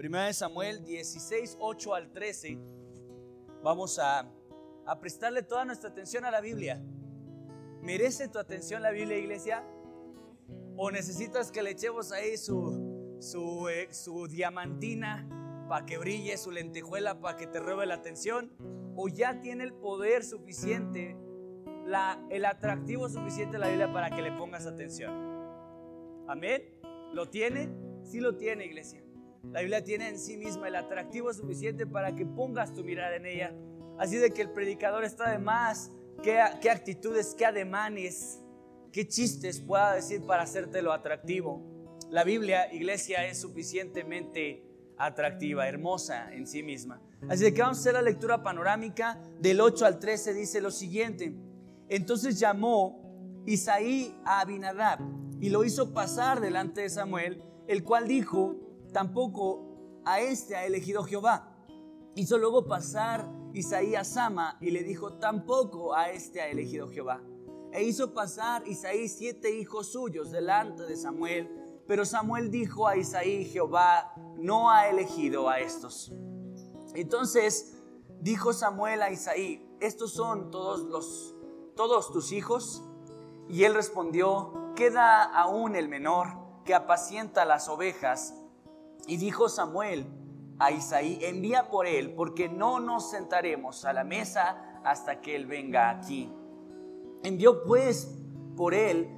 Primera de Samuel 16, 8 al 13. Vamos a, prestarle toda nuestra atención a la Biblia. ¿Merece tu atención la Biblia, iglesia? ¿O necesitas que le echemos ahí su, su, eh, su diamantina para que brille, su lentejuela para que te robe la atención? ¿O ya tiene el poder suficiente, la, el atractivo suficiente de la Biblia para que le pongas atención? Amén. ¿Lo tiene? Sí lo tiene, iglesia. La Biblia tiene en sí misma el atractivo suficiente para que pongas tu mirada en ella. Así de que el predicador está de más. ¿Qué, actitudes, qué ademanes, qué chistes pueda decir para hacértelo atractivo? La Biblia, iglesia, es suficientemente atractiva, hermosa en sí misma. Así de que vamos a hacer la lectura panorámica del 8 al 13. Dice lo siguiente. Entonces llamó Isaí a Abinadab y lo hizo pasar delante de Samuel, el cual dijo, tampoco a este ha elegido Jehová. Hizo luego pasar Isaí a Sama y le dijo, tampoco a este ha elegido Jehová. E hizo pasar Isaí siete hijos suyos delante de Samuel, pero Samuel dijo a Isaí, Jehová no ha elegido a estos. Entonces dijo Samuel a Isaí, estos son todos los todos tus hijos. Y él respondió, queda aún el menor que apacienta las ovejas. Y dijo Samuel a Isaí, envía por él, porque no nos sentaremos a la mesa hasta que él venga aquí. Envió pues por él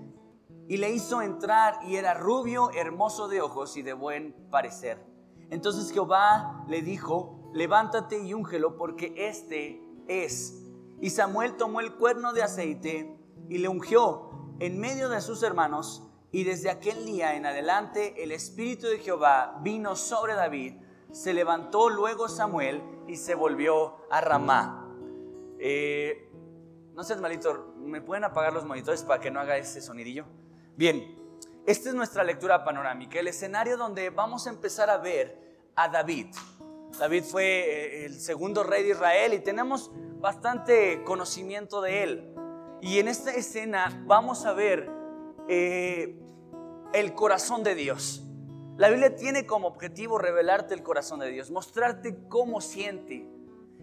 y le hizo entrar y era rubio, hermoso de ojos y de buen parecer. Entonces Jehová le dijo, levántate y úngelo porque este es. Y Samuel tomó el cuerno de aceite y le ungió en medio de sus hermanos. Y desde aquel día en adelante el Espíritu de Jehová vino sobre David. Se levantó luego Samuel y se volvió a Ramá. Eh, no seas malito, ¿me pueden apagar los monitores para que no haga ese sonidillo? Bien, esta es nuestra lectura panorámica, el escenario donde vamos a empezar a ver a David. David fue eh, el segundo rey de Israel y tenemos bastante conocimiento de él. Y en esta escena vamos a ver eh, el corazón de Dios. La Biblia tiene como objetivo revelarte el corazón de Dios, mostrarte cómo siente.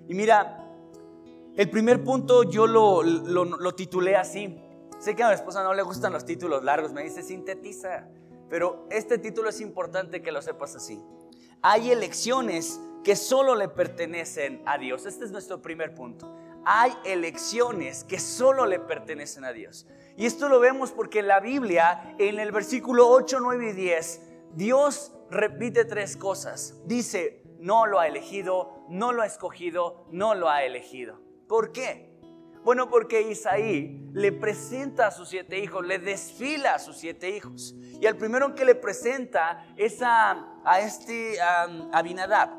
Y mira, el primer punto yo lo, lo, titulé así. Sé que a mi esposa no le gustan los títulos largos, me dice sintetiza, pero este título es importante que lo sepas así hay elecciones que solo le pertenecen a Dios. Este es nuestro primer punto. Hay elecciones que solo le pertenecen a Dios. Y esto lo vemos porque en la Biblia, en el versículo 8, 9 y 10, Dios repite tres cosas. Dice, no lo ha elegido, no lo ha escogido, no lo ha elegido. ¿Por qué? Bueno, porque Isaí le presenta a sus siete hijos, le desfila a sus siete hijos. Y al primero que le presenta es a, este Abinadab.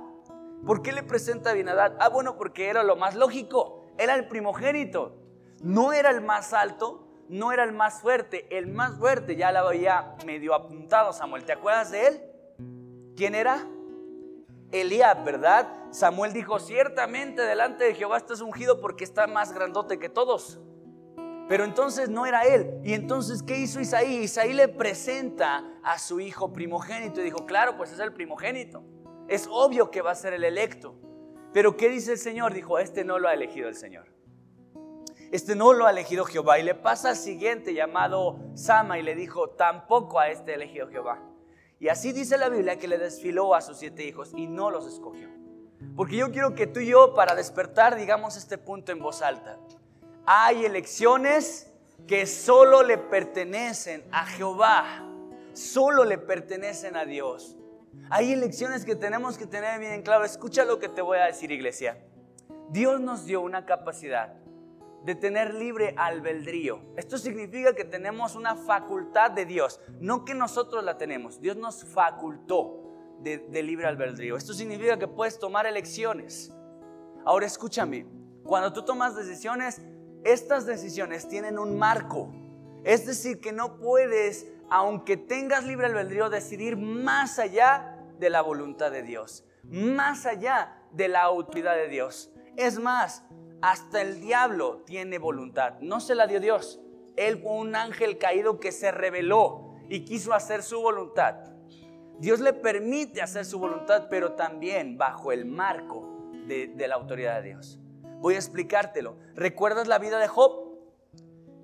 ¿Por qué le presenta a? Ah, bueno, porque era lo más lógico. Era el primogénito. No era el más alto, no era el más fuerte. El más fuerte ya la había medio apuntado Samuel. ¿Te acuerdas de él? ¿Quién era? Eliab, ¿verdad? Samuel dijo, ciertamente delante de Jehová estás ungido porque está más grandote que todos. Pero entonces no era él. Y entonces, ¿qué hizo Isaí? Isaí le presenta a su hijo primogénito y dijo, claro, pues es el primogénito. Es obvio que va a ser el electo. Pero ¿qué dice el Señor? Dijo, este no lo ha elegido el Señor. Este no lo ha elegido Jehová. Y le pasa al siguiente llamado Sama y le dijo, tampoco a este elegido Jehová. Y así dice la Biblia que le desfiló a sus siete hijos y no los escogió. Porque yo quiero que tú y yo, para despertar, digamos este punto en voz alta. Hay elecciones que solo le pertenecen a Jehová, solo le pertenecen a Dios. Hay elecciones que tenemos que tener bien en claro. Escucha lo que te voy a decir, iglesia. Dios nos dio una capacidad de tener libre albedrío. Esto significa que tenemos una facultad de Dios, no que nosotros la tenemos. Dios nos facultó de, libre albedrío. Esto significa que puedes tomar elecciones. Ahora escúchame, cuando tú tomas decisiones, estas decisiones tienen un marco. Es decir, que no puedes, aunque tengas libre albedrío, decidir más allá de la voluntad de Dios, más allá de la autoridad de Dios. Es más, hasta el diablo tiene voluntad. No se la dio Dios. Él fue un ángel caído que se rebeló y quiso hacer su voluntad. Dios le permite hacer su voluntad, pero también bajo el marco de, de la autoridad de Dios. Voy a explicártelo. ¿Recuerdas la vida de Job?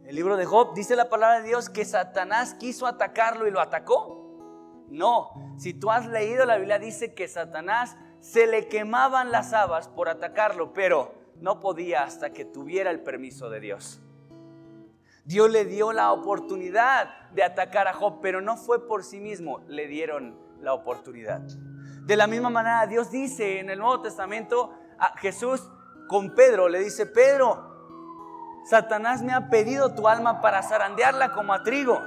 El libro de Job dice la palabra de Dios que Satanás quiso atacarlo y lo atacó. No, si tú has leído la Biblia dice que Satanás se le quemaban las habas por atacarlo, pero no podía hasta que tuviera el permiso de Dios. Dios le dio la oportunidad de atacar a Job, pero no fue por sí mismo, le dieron la oportunidad. De la misma manera, Dios dice en el Nuevo Testamento, a Jesús con Pedro le dice, Pedro, Satanás me ha pedido tu alma para zarandearla como a trigo.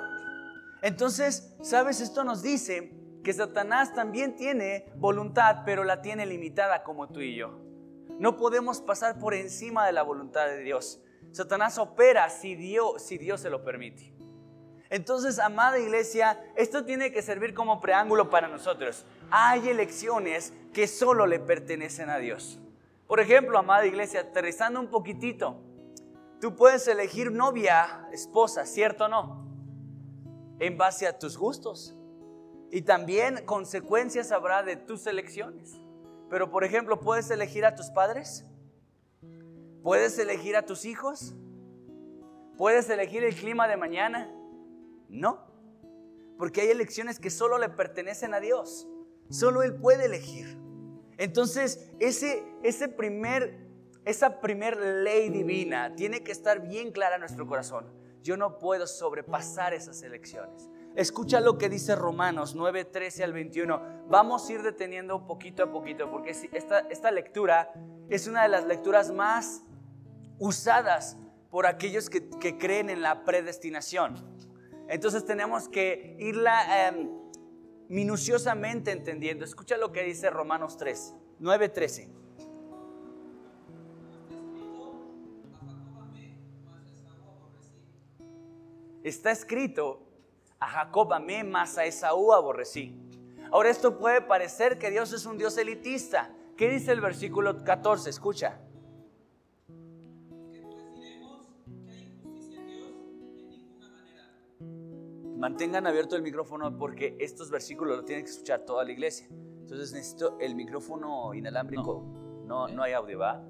Entonces, ¿sabes? Esto nos dice que Satanás también tiene voluntad, pero la tiene limitada como tú y yo. No podemos pasar por encima de la voluntad de Dios. Satanás opera si Dios, si Dios se lo permite. Entonces, amada iglesia, esto tiene que servir como preámbulo para nosotros. Hay elecciones que solo le pertenecen a Dios. Por ejemplo, amada iglesia, aterrizando un poquitito, Tú puedes elegir novia, esposa, ¿cierto o no? En base a tus gustos. Y también consecuencias habrá de tus elecciones. Pero por ejemplo, ¿puedes elegir a tus padres? ¿Puedes elegir a tus hijos? ¿Puedes elegir el clima de mañana? No. Porque hay elecciones que solo le pertenecen a Dios. Solo Él puede elegir. Entonces, ese, ese primer esa primer ley divina tiene que estar bien clara en nuestro corazón. Yo no puedo sobrepasar esas elecciones. Escucha lo que dice Romanos 9, 13 al 21. Vamos a ir deteniendo poquito a poquito porque esta, esta lectura es una de las lecturas más usadas por aquellos que, creen en la predestinación. Entonces tenemos que irla em, minuciosamente entendiendo. Escucha lo que dice Romanos 3, 9, 13. Está escrito, a Jacob amé, más a Esaú aborrecí. Ahora esto puede parecer que Dios es un Dios elitista. ¿Qué dice el versículo 14? Escucha. Mantengan abierto el micrófono porque estos versículos lo tienen que escuchar toda la iglesia. Entonces necesito el micrófono inalámbrico. No, no, hay audio, ¿va?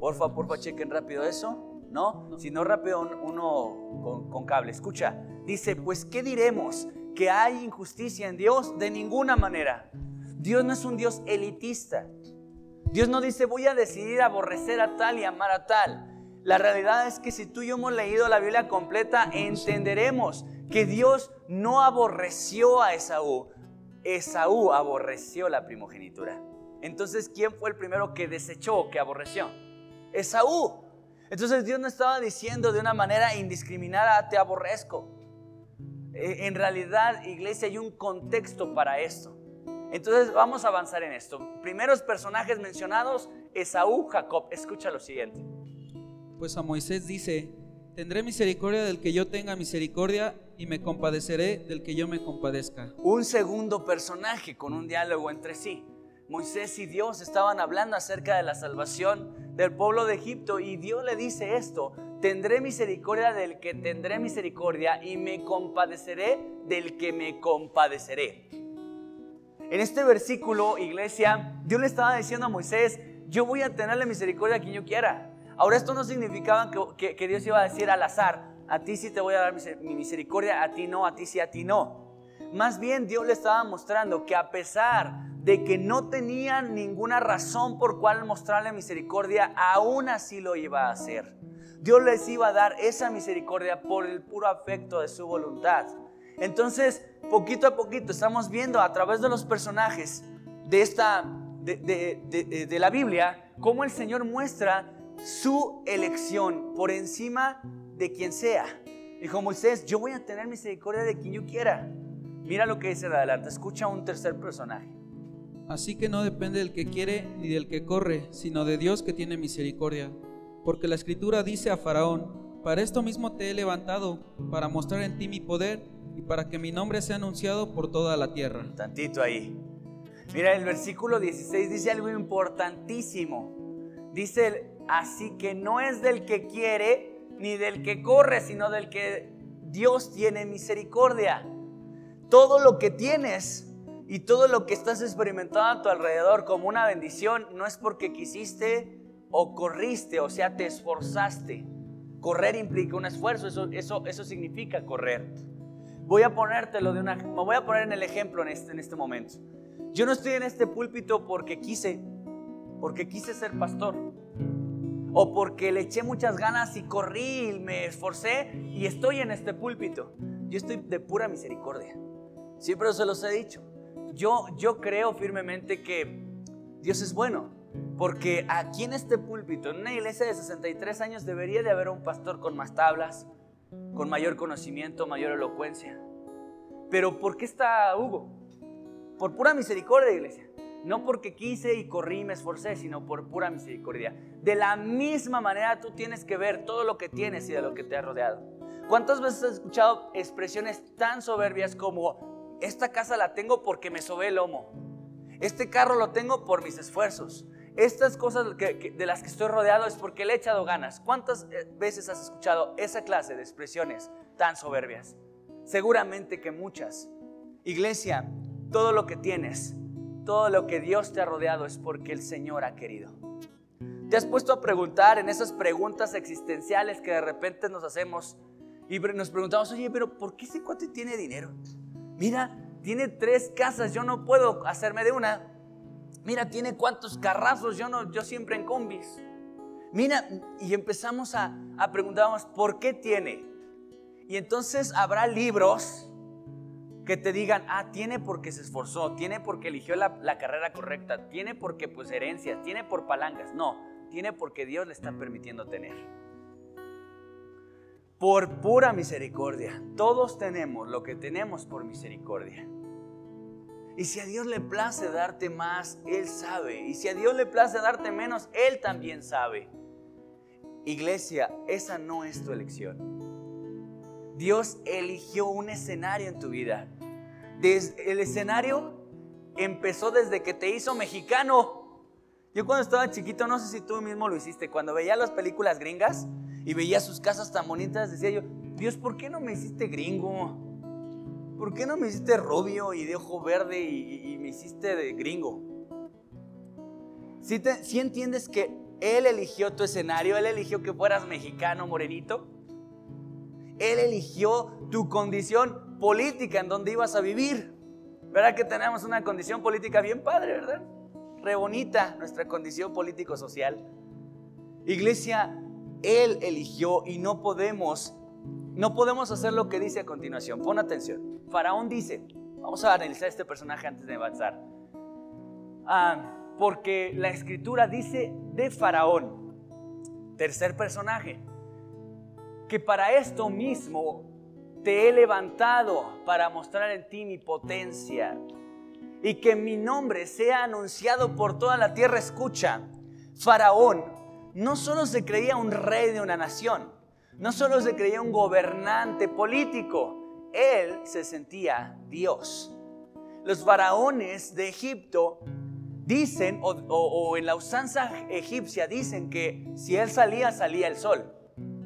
Porfa, porfa, chequen rápido eso. ¿No? Sino rápido uno con, cable. Escucha, dice, pues ¿qué diremos? ¿Que hay injusticia en Dios? De ninguna manera. Dios no es un Dios elitista. Dios no dice, voy a decidir aborrecer a tal y amar a tal. La realidad es que si tú y yo hemos leído la Biblia completa, entenderemos que Dios no aborreció a Esaú. Esaú aborreció la primogenitura. Entonces, ¿quién fue el primero que desechó, que aborreció? Esaú. Entonces Dios no estaba diciendo de una manera indiscriminada, te aborrezco. E, en realidad, iglesia, hay un contexto para esto. Entonces vamos a avanzar en esto. Primeros personajes mencionados, Esaú, Jacob. Escucha lo siguiente. Pues a Moisés dice, tendré misericordia del que yo tenga misericordia y me compadeceré del que yo me compadezca. Un segundo personaje con un diálogo entre sí. Moisés y Dios estaban hablando acerca de la salvación del pueblo de Egipto y Dios le dice esto, tendré misericordia del que tendré misericordia y me compadeceré del que me compadeceré. En este versículo, iglesia, Dios le estaba diciendo a Moisés, yo voy a tenerle misericordia a quien yo quiera. Ahora esto no significaba que, que, Dios iba a decir al azar, a ti sí te voy a dar mi misericordia, a ti no, a ti sí, a ti no. Más bien Dios le estaba mostrando que a pesar de que no tenían ninguna razón por cual mostrarle misericordia, aún así lo iba a hacer. Dios les iba a dar esa misericordia por el puro afecto de su voluntad. Entonces, poquito a poquito estamos viendo a través de los personajes de esta de, de la Biblia cómo el Señor muestra su elección por encima de quien sea. Dijo Moisés, yo voy a tener misericordia de quien yo quiera. Mira lo que dice de adelante, escucha un tercer personaje. Así que no depende del que quiere ni del que corre, sino de Dios que tiene misericordia. Porque la escritura dice a Faraón, para esto mismo te he levantado, para mostrar en ti mi poder y para que mi nombre sea anunciado por toda la tierra. Tantito ahí. Mira, el versículo 16 dice algo importantísimo. Dice, así que no es del que quiere ni del que corre, sino del que Dios tiene misericordia. Todo lo que tienes y todo lo que estás experimentando a tu alrededor como una bendición no es porque quisiste o corriste, o sea, te esforzaste. Correr implica un esfuerzo, eso, eso, eso significa correr. Voy a ponértelo de una, me voy a poner en el ejemplo en este, en este momento. Yo no estoy en este púlpito porque quise, porque quise ser pastor. O porque le eché muchas ganas y corrí y me esforcé y estoy en este púlpito. Yo estoy de pura misericordia. Siempre se los he dicho. Yo, yo creo firmemente que Dios es bueno. Porque aquí en este púlpito, en una iglesia de 63 años, debería de haber un pastor con más tablas, con mayor conocimiento, mayor elocuencia. Pero ¿por qué está Hugo? Por pura misericordia, iglesia. No porque quise y corrí y me esforcé, sino por pura misericordia. De la misma manera tú tienes que ver todo lo que tienes y de lo que te ha rodeado. ¿Cuántas veces has escuchado expresiones tan soberbias como, esta casa la tengo porque me sobé el lomo? Este carro lo tengo por mis esfuerzos. Estas cosas de las que estoy rodeado es porque le he echado ganas. ¿Cuántas eh, veces has escuchado esa clase de expresiones tan soberbias? Seguramente que muchas. Iglesia, todo lo que tienes, todo lo que Dios te ha rodeado es porque el Señor ha querido. ¿Te has puesto a preguntar en esas preguntas existenciales que de repente nos hacemos y nos preguntamos, oye, pero ¿por qué ese cuate tiene dinero? Mira, tiene tres casas, yo no puedo hacerme de una. Mira, tiene cuántos carrazos, yo, no, yo siempre en combis. Mira, y empezamos a, a preguntarnos, ¿por qué tiene? Y entonces habrá libros que te digan, ah, tiene porque se esforzó, tiene porque eligió la, la, carrera correcta, tiene porque pues herencias, tiene por palancas. No, tiene porque Dios le está permitiendo tener. Por pura misericordia. Todos tenemos lo que tenemos por misericordia. Y si a Dios le place darte más, Él sabe. Y si a Dios le place darte menos, Él también sabe. Iglesia, esa no es tu elección. Dios eligió un escenario en tu vida. el escenario empezó desde que te hizo mexicano. Yo cuando estaba chiquito, no sé si tú mismo lo hiciste, cuando veía las películas gringas y veía sus casas tan bonitas, decía yo, Dios, ¿por qué no me hiciste gringo? ¿por qué no me hiciste rubio y de ojo verde y, me hiciste de gringo? Si, entiendes que Él eligió tu escenario, Él eligió que fueras mexicano, morenito, Él eligió tu condición política en donde ibas a vivir. ¿Verdad que tenemos una condición política bien padre, verdad? Re bonita nuestra condición político-social. Iglesia, Él eligió y no podemos no podemos hacer lo que dice a continuación. Pon atención. Faraón dice, vamos a analizar este personaje antes de avanzar. Ah, porque la escritura dice de Faraón, tercer personaje, que para esto mismo te he levantado para mostrar en ti mi potencia y que mi nombre sea anunciado por toda la tierra. Escucha, Faraón no solo se creía un rey de una nación, no solo se creía un gobernante político, él se sentía Dios. Los faraones de Egipto dicen, o, en la usanza egipcia dicen que si él salía, salía el sol.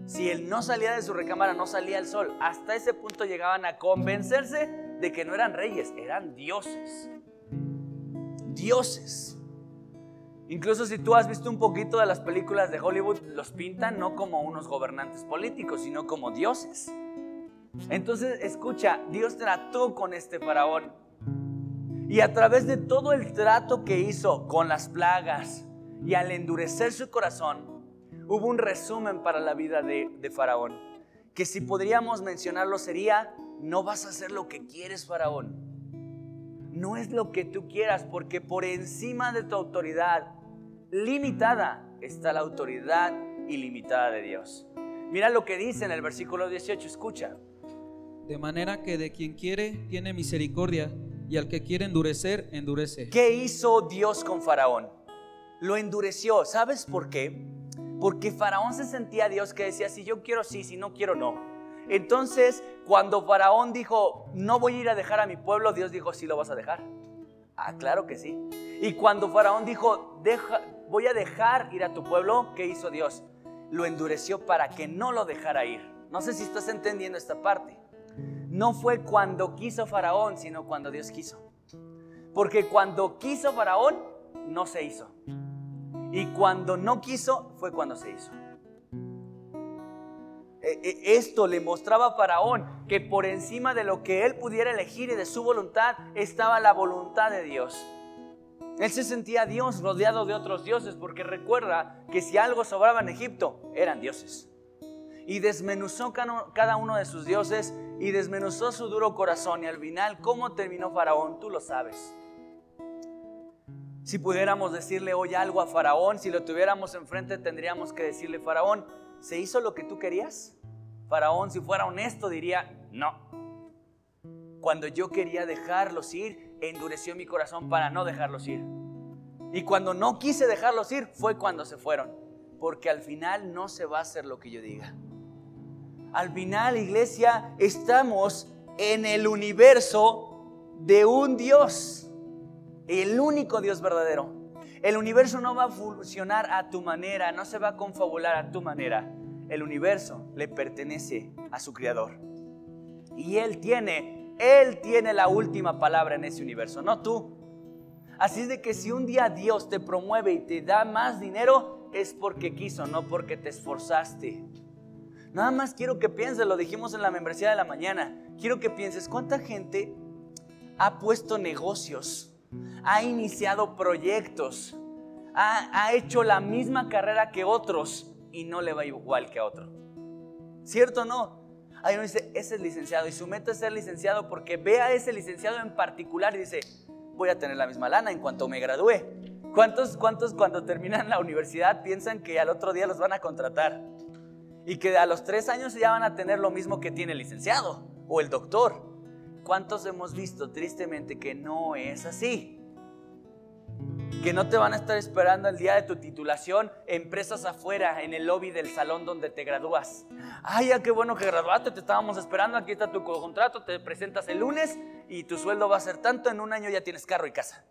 Si él no salía de su recámara, no salía el sol. Hasta ese punto llegaban a convencerse de que no eran reyes, eran dioses. Dioses. Incluso si tú has visto un poquito de las películas de Hollywood, los pintan no como unos gobernantes políticos, sino como dioses. Entonces, escucha, Dios trató con este faraón. Y a través de todo el trato que hizo con las plagas y al endurecer su corazón, hubo un resumen para la vida de, de faraón. Que si podríamos mencionarlo sería, no vas a hacer lo que quieres, faraón. No es lo que tú quieras, porque por encima de tu autoridad limitada está la autoridad ilimitada de Dios. Mira lo que dice en el versículo 18, escucha. De manera que de quien quiere tiene misericordia y al que quiere endurecer, endurece. ¿Qué hizo Dios con Faraón? Lo endureció. ¿Sabes por qué? Porque Faraón se sentía Dios que decía, si yo quiero sí, si no quiero no. Entonces, cuando Faraón dijo, no voy a ir a dejar a mi pueblo, Dios dijo, sí lo vas a dejar. Ah, claro que sí. Y cuando Faraón dijo, voy a dejar ir a tu pueblo, ¿qué hizo Dios? Lo endureció para que no lo dejara ir. No sé si estás entendiendo esta parte. no fue cuando quiso Faraón, sino cuando Dios quiso. Porque cuando quiso Faraón, no se hizo. Y cuando no quiso, fue cuando se hizo. E, e, esto le mostraba a Faraón que por encima de lo que él pudiera elegir y de su voluntad estaba la voluntad de Dios. Él se sentía Dios rodeado de otros dioses porque recuerda que si algo sobraba en Egipto eran dioses. Y desmenuzó cada uno de sus dioses y desmenuzó su duro corazón y al final cómo terminó Faraón, tú lo sabes. Si pudiéramos decirle hoy algo a Faraón, si lo tuviéramos enfrente tendríamos que decirle, Faraón, ¿se hizo lo que tú querías? Faraón, si fuera honesto, diría, no. Cuando yo quería dejarlos ir, endureció mi corazón para no dejarlos ir. Y cuando no quise dejarlos ir, fue cuando se fueron. Porque al final no se va a hacer lo que yo diga. Al final, iglesia, estamos en el universo de un Dios. El único Dios verdadero. El universo no va a funcionar a tu manera, no se va a confabular a tu manera. El universo le pertenece a su creador. Y Él tiene, Él tiene la última palabra en ese universo, no tú. Así es de que si un día Dios te promueve y te da más dinero, es porque quiso, no porque te esforzaste. Nada más quiero que pienses, lo dijimos en la membresía de la mañana, quiero que pienses cuánta gente ha puesto negocios, ha iniciado proyectos, ha, ha hecho la misma carrera que otros y no le va igual que a otro. ¿Cierto o no? Hay uno dice, ese es licenciado y su meta es ser licenciado porque ve a ese licenciado en particular y dice, voy a tener la misma lana en cuanto me gradúe. ¿Cuántos, cuántos cuando terminan la universidad piensan que al otro día los van a contratar? Y que a los tres años ya van a tener lo mismo que tiene el licenciado o el doctor. ¿Cuántos hemos visto tristemente que no es así? Que no te van a estar esperando el día de tu titulación, empresas afuera, en el lobby del salón donde te gradúas. Ay, ya qué bueno que graduaste, te estábamos esperando, aquí está tu contrato, te presentas el lunes y tu sueldo va a ser tanto, en un año ya tienes carro y casa.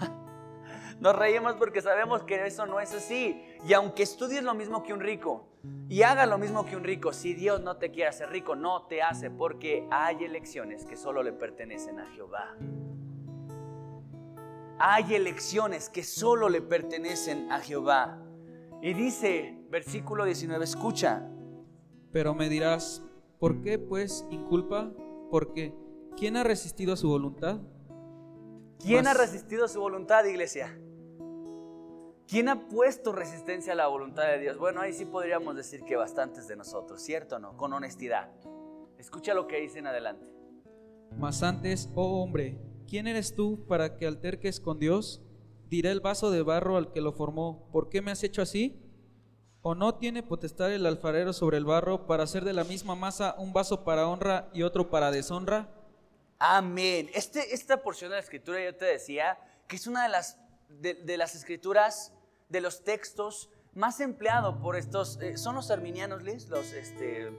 Nos reímos porque sabemos que eso no es así. Y aunque estudies lo mismo que un rico y hagas lo mismo que un rico, si Dios no te quiere hacer rico, no te hace porque hay elecciones que solo le pertenecen a Jehová. Hay elecciones que solo le pertenecen a Jehová. Y dice, versículo 19, escucha. Pero me dirás, ¿por qué pues inculpa? Porque ¿quién ha resistido a su voluntad? ¿Quién ha resistido a su voluntad, iglesia? ¿Quién ha puesto resistencia a la voluntad de Dios? Bueno, ahí sí podríamos decir que bastantes de nosotros, ¿cierto o no? Con honestidad. Escucha lo que dice en adelante. Mas antes, oh hombre, ¿quién eres tú para que alterques con Dios? Diré el vaso de barro al que lo formó, ¿por qué me has hecho así? ¿O no tiene potestad el alfarero sobre el barro para hacer de la misma masa un vaso para honra y otro para deshonra? Amén. Este, esta porción de la escritura yo te decía que es una de las, de, las escrituras, de los textos más empleado por estos, eh, son los arminianos, Liz, los este,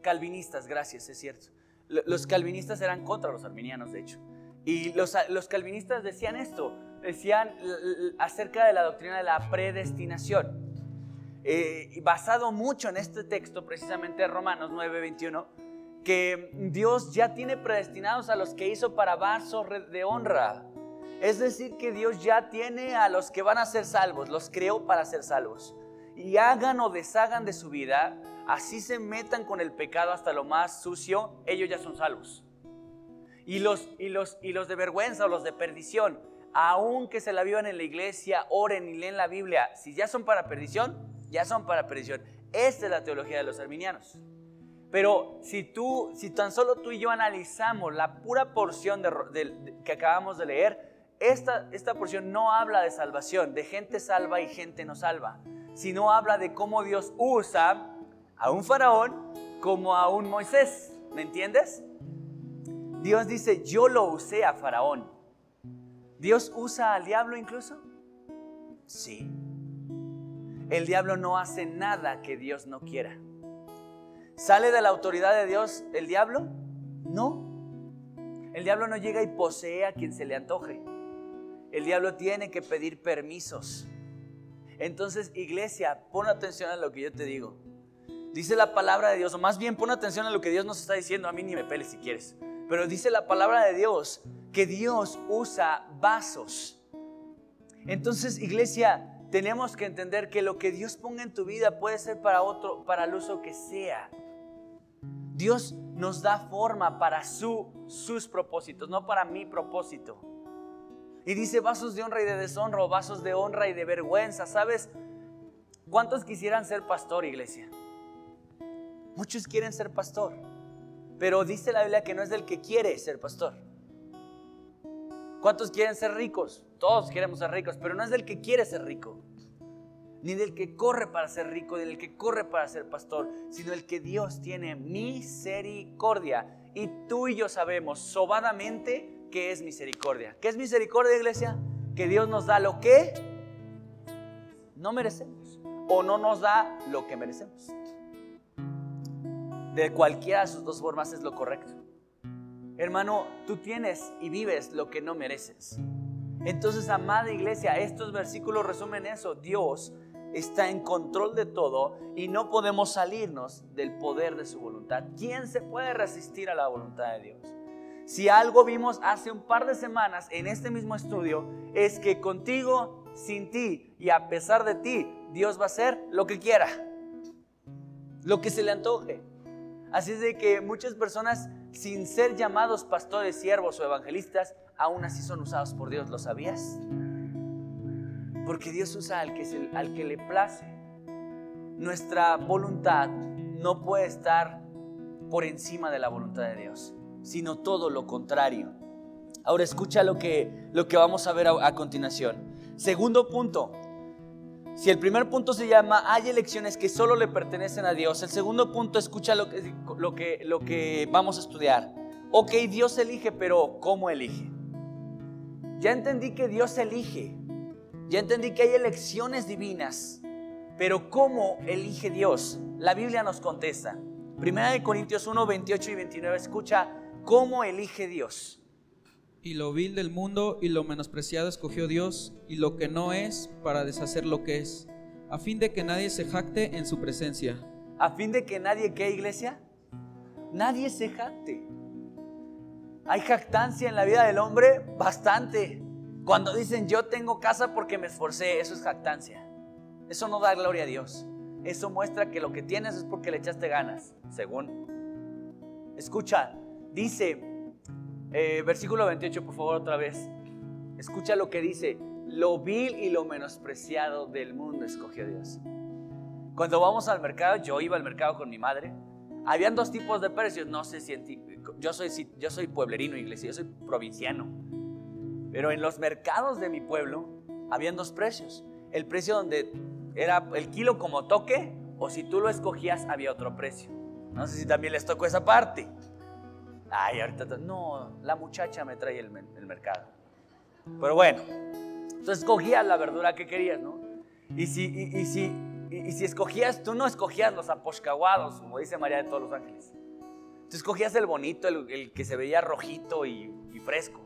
calvinistas, gracias, es cierto. Los calvinistas eran contra los arminianos, de hecho. Y los, calvinistas decían esto, decían acerca de la doctrina de la predestinación. Eh, basado mucho en este texto, precisamente Romanos 9:21, que Dios ya tiene predestinados a los que hizo para vasos de honra. Es decir, que Dios ya tiene a los que van a ser salvos, los creó para ser salvos. Y hagan o deshagan de su vida, así se metan con el pecado hasta lo más sucio, ellos ya son salvos. Y los, y los, y los de vergüenza o los de perdición, aunque se la vivan en la iglesia, oren y leen la Biblia, si ya son para perdición, ya son para perdición. Esta es la teología de los arminianos. Pero si tú, si tan solo tú y yo analizamos la pura porción que acabamos de leer, esta, esta porción no habla de salvación, de gente salva y gente no salva, sino habla de cómo Dios usa a un faraón como a un Moisés. ¿Me entiendes? Dios dice, yo lo usé a faraón. ¿Dios usa al diablo incluso? Sí. El diablo no hace nada que Dios no quiera. ¿Sale de la autoridad de Dios el diablo? No. El diablo no llega y posee a quien se le antoje. El diablo tiene que pedir permisos. Entonces, iglesia, pon atención a lo que yo te digo. Dice la palabra de Dios, o más bien pon atención a lo que Dios nos está diciendo, a mí ni me peles si quieres. Pero dice la palabra de Dios que Dios usa vasos. Entonces, iglesia, tenemos que entender que lo que Dios ponga en tu vida puede ser para otro, para el uso que sea. Dios nos da forma para su, sus propósitos, no para mi propósito. Y dice vasos de honra y de deshonra, vasos de honra y de vergüenza. ¿Sabes? ¿Cuántos quisieran ser pastor, iglesia? Muchos quieren ser pastor, pero dice la Biblia que no es del que quiere ser pastor. ¿Cuántos quieren ser ricos? Todos queremos ser ricos, pero no es del que quiere ser rico, ni del que corre para ser rico, ni del que corre para ser pastor, sino el que Dios tiene misericordia. Y tú y yo sabemos sobadamente que es misericordia. ¿Qué es misericordia, iglesia? Que Dios nos da lo que no merecemos o no nos da lo que merecemos de cualquiera de sus dos formas es lo correcto. Hermano, tú tienes y vives lo que no mereces. Entonces, amada iglesia, estos versículos resumen eso. Dios está en control de todo y no podemos salirnos del poder de su voluntad. ¿Quién se puede resistir a la voluntad de Dios? Si algo vimos hace un par de semanas en este mismo estudio, es que contigo, sin ti y a pesar de ti, Dios va a hacer lo que quiera, lo que se le antoje. Así es de que muchas personas, sin ser llamados pastores, siervos o evangelistas, aún así son usados por Dios. ¿Lo sabías? Porque Dios usa al que, al que le place. Nuestra voluntad no puede estar por encima de la voluntad de Dios, sino todo lo contrario. Ahora escucha lo que, lo que vamos a ver a continuación. Segundo punto, si el primer punto se llama hay elecciones que solo le pertenecen a Dios, el segundo punto escucha lo que, lo que, lo que vamos a estudiar. Ok, Dios elige, pero ¿cómo elige? Ya entendí que Dios elige, ya entendí que hay elecciones divinas, pero ¿cómo elige Dios? La Biblia nos contesta. Primera de Corintios 1, 28 y 29, escucha cómo elige Dios. Y lo vil del mundo y lo menospreciado escogió Dios, y lo que no es, para deshacer lo que es, a fin de que nadie se jacte en su presencia. A fin de que nadie, ¿qué iglesia? Nadie se jacte. Hay jactancia en la vida del hombre bastante. Cuando dicen yo tengo casa porque me esforcé, eso es jactancia. Eso no da gloria a Dios. Eso muestra que lo que tienes es porque le echaste ganas, según. Escucha, dice eh, versículo 28, por favor, otra vez. Escucha lo que dice. Lo vil y lo menospreciado del mundo escogió Dios. Cuando vamos al mercado, yo iba al mercado con mi madre. Habían dos tipos de precios. No sé si yo soy, yo soy pueblerino, iglesia, yo soy provinciano. Pero en los mercados de mi pueblo habían dos precios. El precio donde era el kilo como toque o si tú lo escogías había otro precio. No sé si también les tocó esa parte. Ay, ahorita, no, la muchacha me trae el, mercado. Pero bueno, entonces escogías la verdura que querías, ¿no? Y si, y, si, y, si escogías, tú no escogías los aposcaguados, como dice María de todos los ángeles. Tú escogías el bonito, el, que se veía rojito y, y fresco.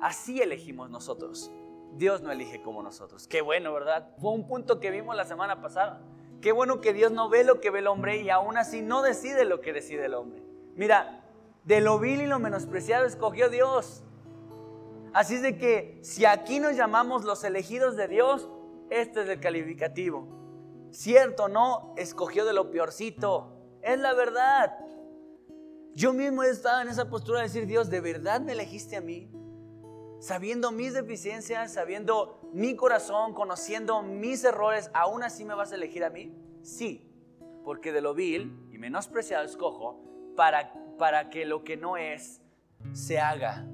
Así elegimos nosotros. Dios no elige como nosotros. Qué bueno, ¿verdad? Fue un punto que vimos la semana pasada. Qué bueno que Dios no ve lo que ve el hombre y aún así no decide lo que decide el hombre. Mira, de lo vil y lo menospreciado escogió Dios. Así es de que si aquí nos llamamos los elegidos de Dios, este es el calificativo. Cierto, no, escogió de lo peorcito. Es la verdad. Yo mismo he estado en esa postura de decir, Dios, ¿de verdad me elegiste a mí? Sabiendo mis deficiencias, sabiendo mi corazón, conociendo mis errores, ¿aún así me vas a elegir a mí? Sí, porque de lo vil y menospreciado escojo para para que lo que no es se haga.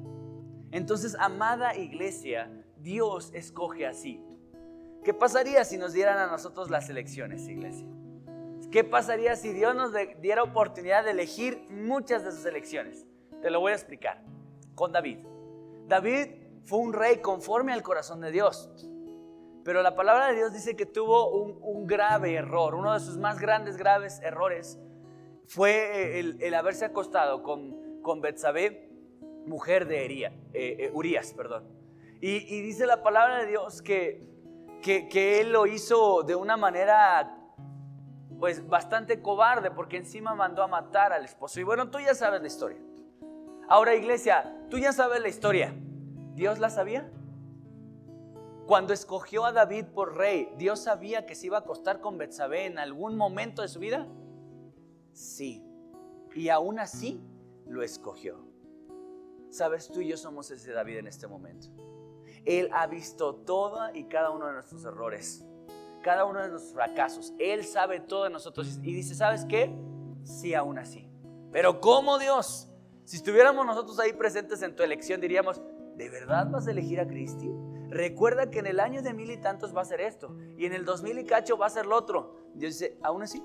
Entonces, amada iglesia, Dios escoge así. ¿Qué pasaría si nos dieran a nosotros las elecciones, iglesia? ¿Qué pasaría si Dios nos diera oportunidad de elegir muchas de sus elecciones? Te lo voy a explicar. Con David. David fue un rey conforme al corazón de Dios. Pero la palabra de Dios dice que tuvo un, grave error, uno de sus más grandes, graves errores fue el, haberse acostado con, con Betsabé, mujer de eh, eh, Urias. Perdón. Y, dice la palabra de Dios que, que, él lo hizo de una manera pues bastante cobarde porque encima mandó a matar al esposo. Y bueno, tú ya sabes la historia. Ahora iglesia, tú ya sabes la historia. ¿Dios la sabía? Cuando escogió a David por rey, ¿Dios sabía que se iba a acostar con Betsabé en algún momento de su vida? Sí. Y aún así lo escogió. Sabes, tú y yo somos ese David en este momento. Él ha visto toda y cada uno de nuestros errores, cada uno de nuestros fracasos. Él sabe todo de nosotros y dice, ¿sabes qué? Sí, aún así. Pero ¿cómo Dios? Si estuviéramos nosotros ahí presentes en tu elección, diríamos, ¿de verdad vas a elegir a Cristi? Recuerda que en el año de mil y tantos va a ser esto, y en el dos mil y cacho va a ser lo otro. Dios dice, aún así,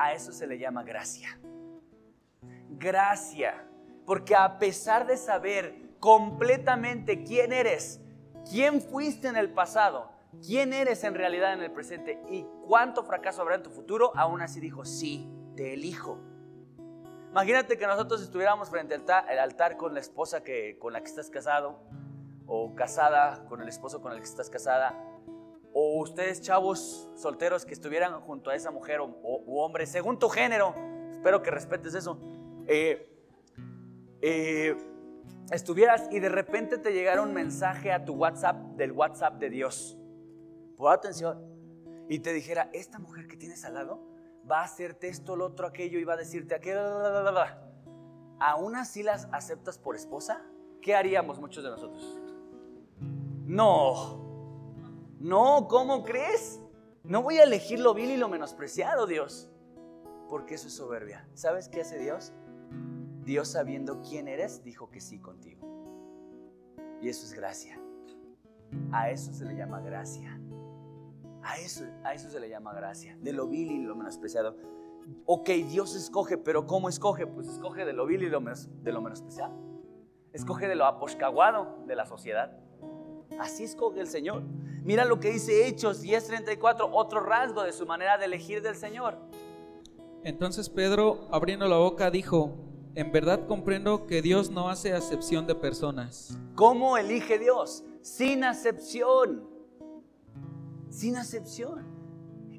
a eso se le llama gracia. Gracia. Porque a pesar de saber completamente quién eres, quién fuiste en el pasado, quién eres en realidad en el presente y cuánto fracaso habrá en tu futuro, aún así dijo, sí, te elijo. Imagínate que nosotros estuviéramos frente al altar con la esposa que, con la que estás casado, o casada con el esposo con el que estás casada, o ustedes chavos solteros que estuvieran junto a esa mujer o, hombre, según tu género, espero que respetes eso, eh, eh, estuvieras y de repente te llegara un mensaje a tu WhatsApp del WhatsApp de Dios, por atención, y te dijera, esta mujer que tienes al lado va a hacerte esto, lo otro, aquello, y va a decirte aquello, ¿aún así las aceptas por esposa? ¿Qué haríamos muchos de nosotros? No, no, ¿cómo crees? No voy a elegir lo vil y lo menospreciado, Dios. Porque eso es soberbia. ¿Sabes qué hace Dios? Dios sabiendo quién eres, dijo que sí contigo. Y eso es gracia. A eso se le llama gracia. A eso, a eso se le llama gracia. De lo vil y lo menospreciado. Ok, Dios escoge, pero ¿cómo escoge? Pues escoge de lo vil y lo de lo menospreciado. Escoge de lo aposcaguado de la sociedad. Así escoge el Señor. Mira lo que dice Hechos 10:34, otro rasgo de su manera de elegir del Señor. Entonces Pedro, abriendo la boca, dijo, en verdad comprendo que Dios no hace acepción de personas. ¿Cómo elige Dios? Sin acepción. Sin acepción.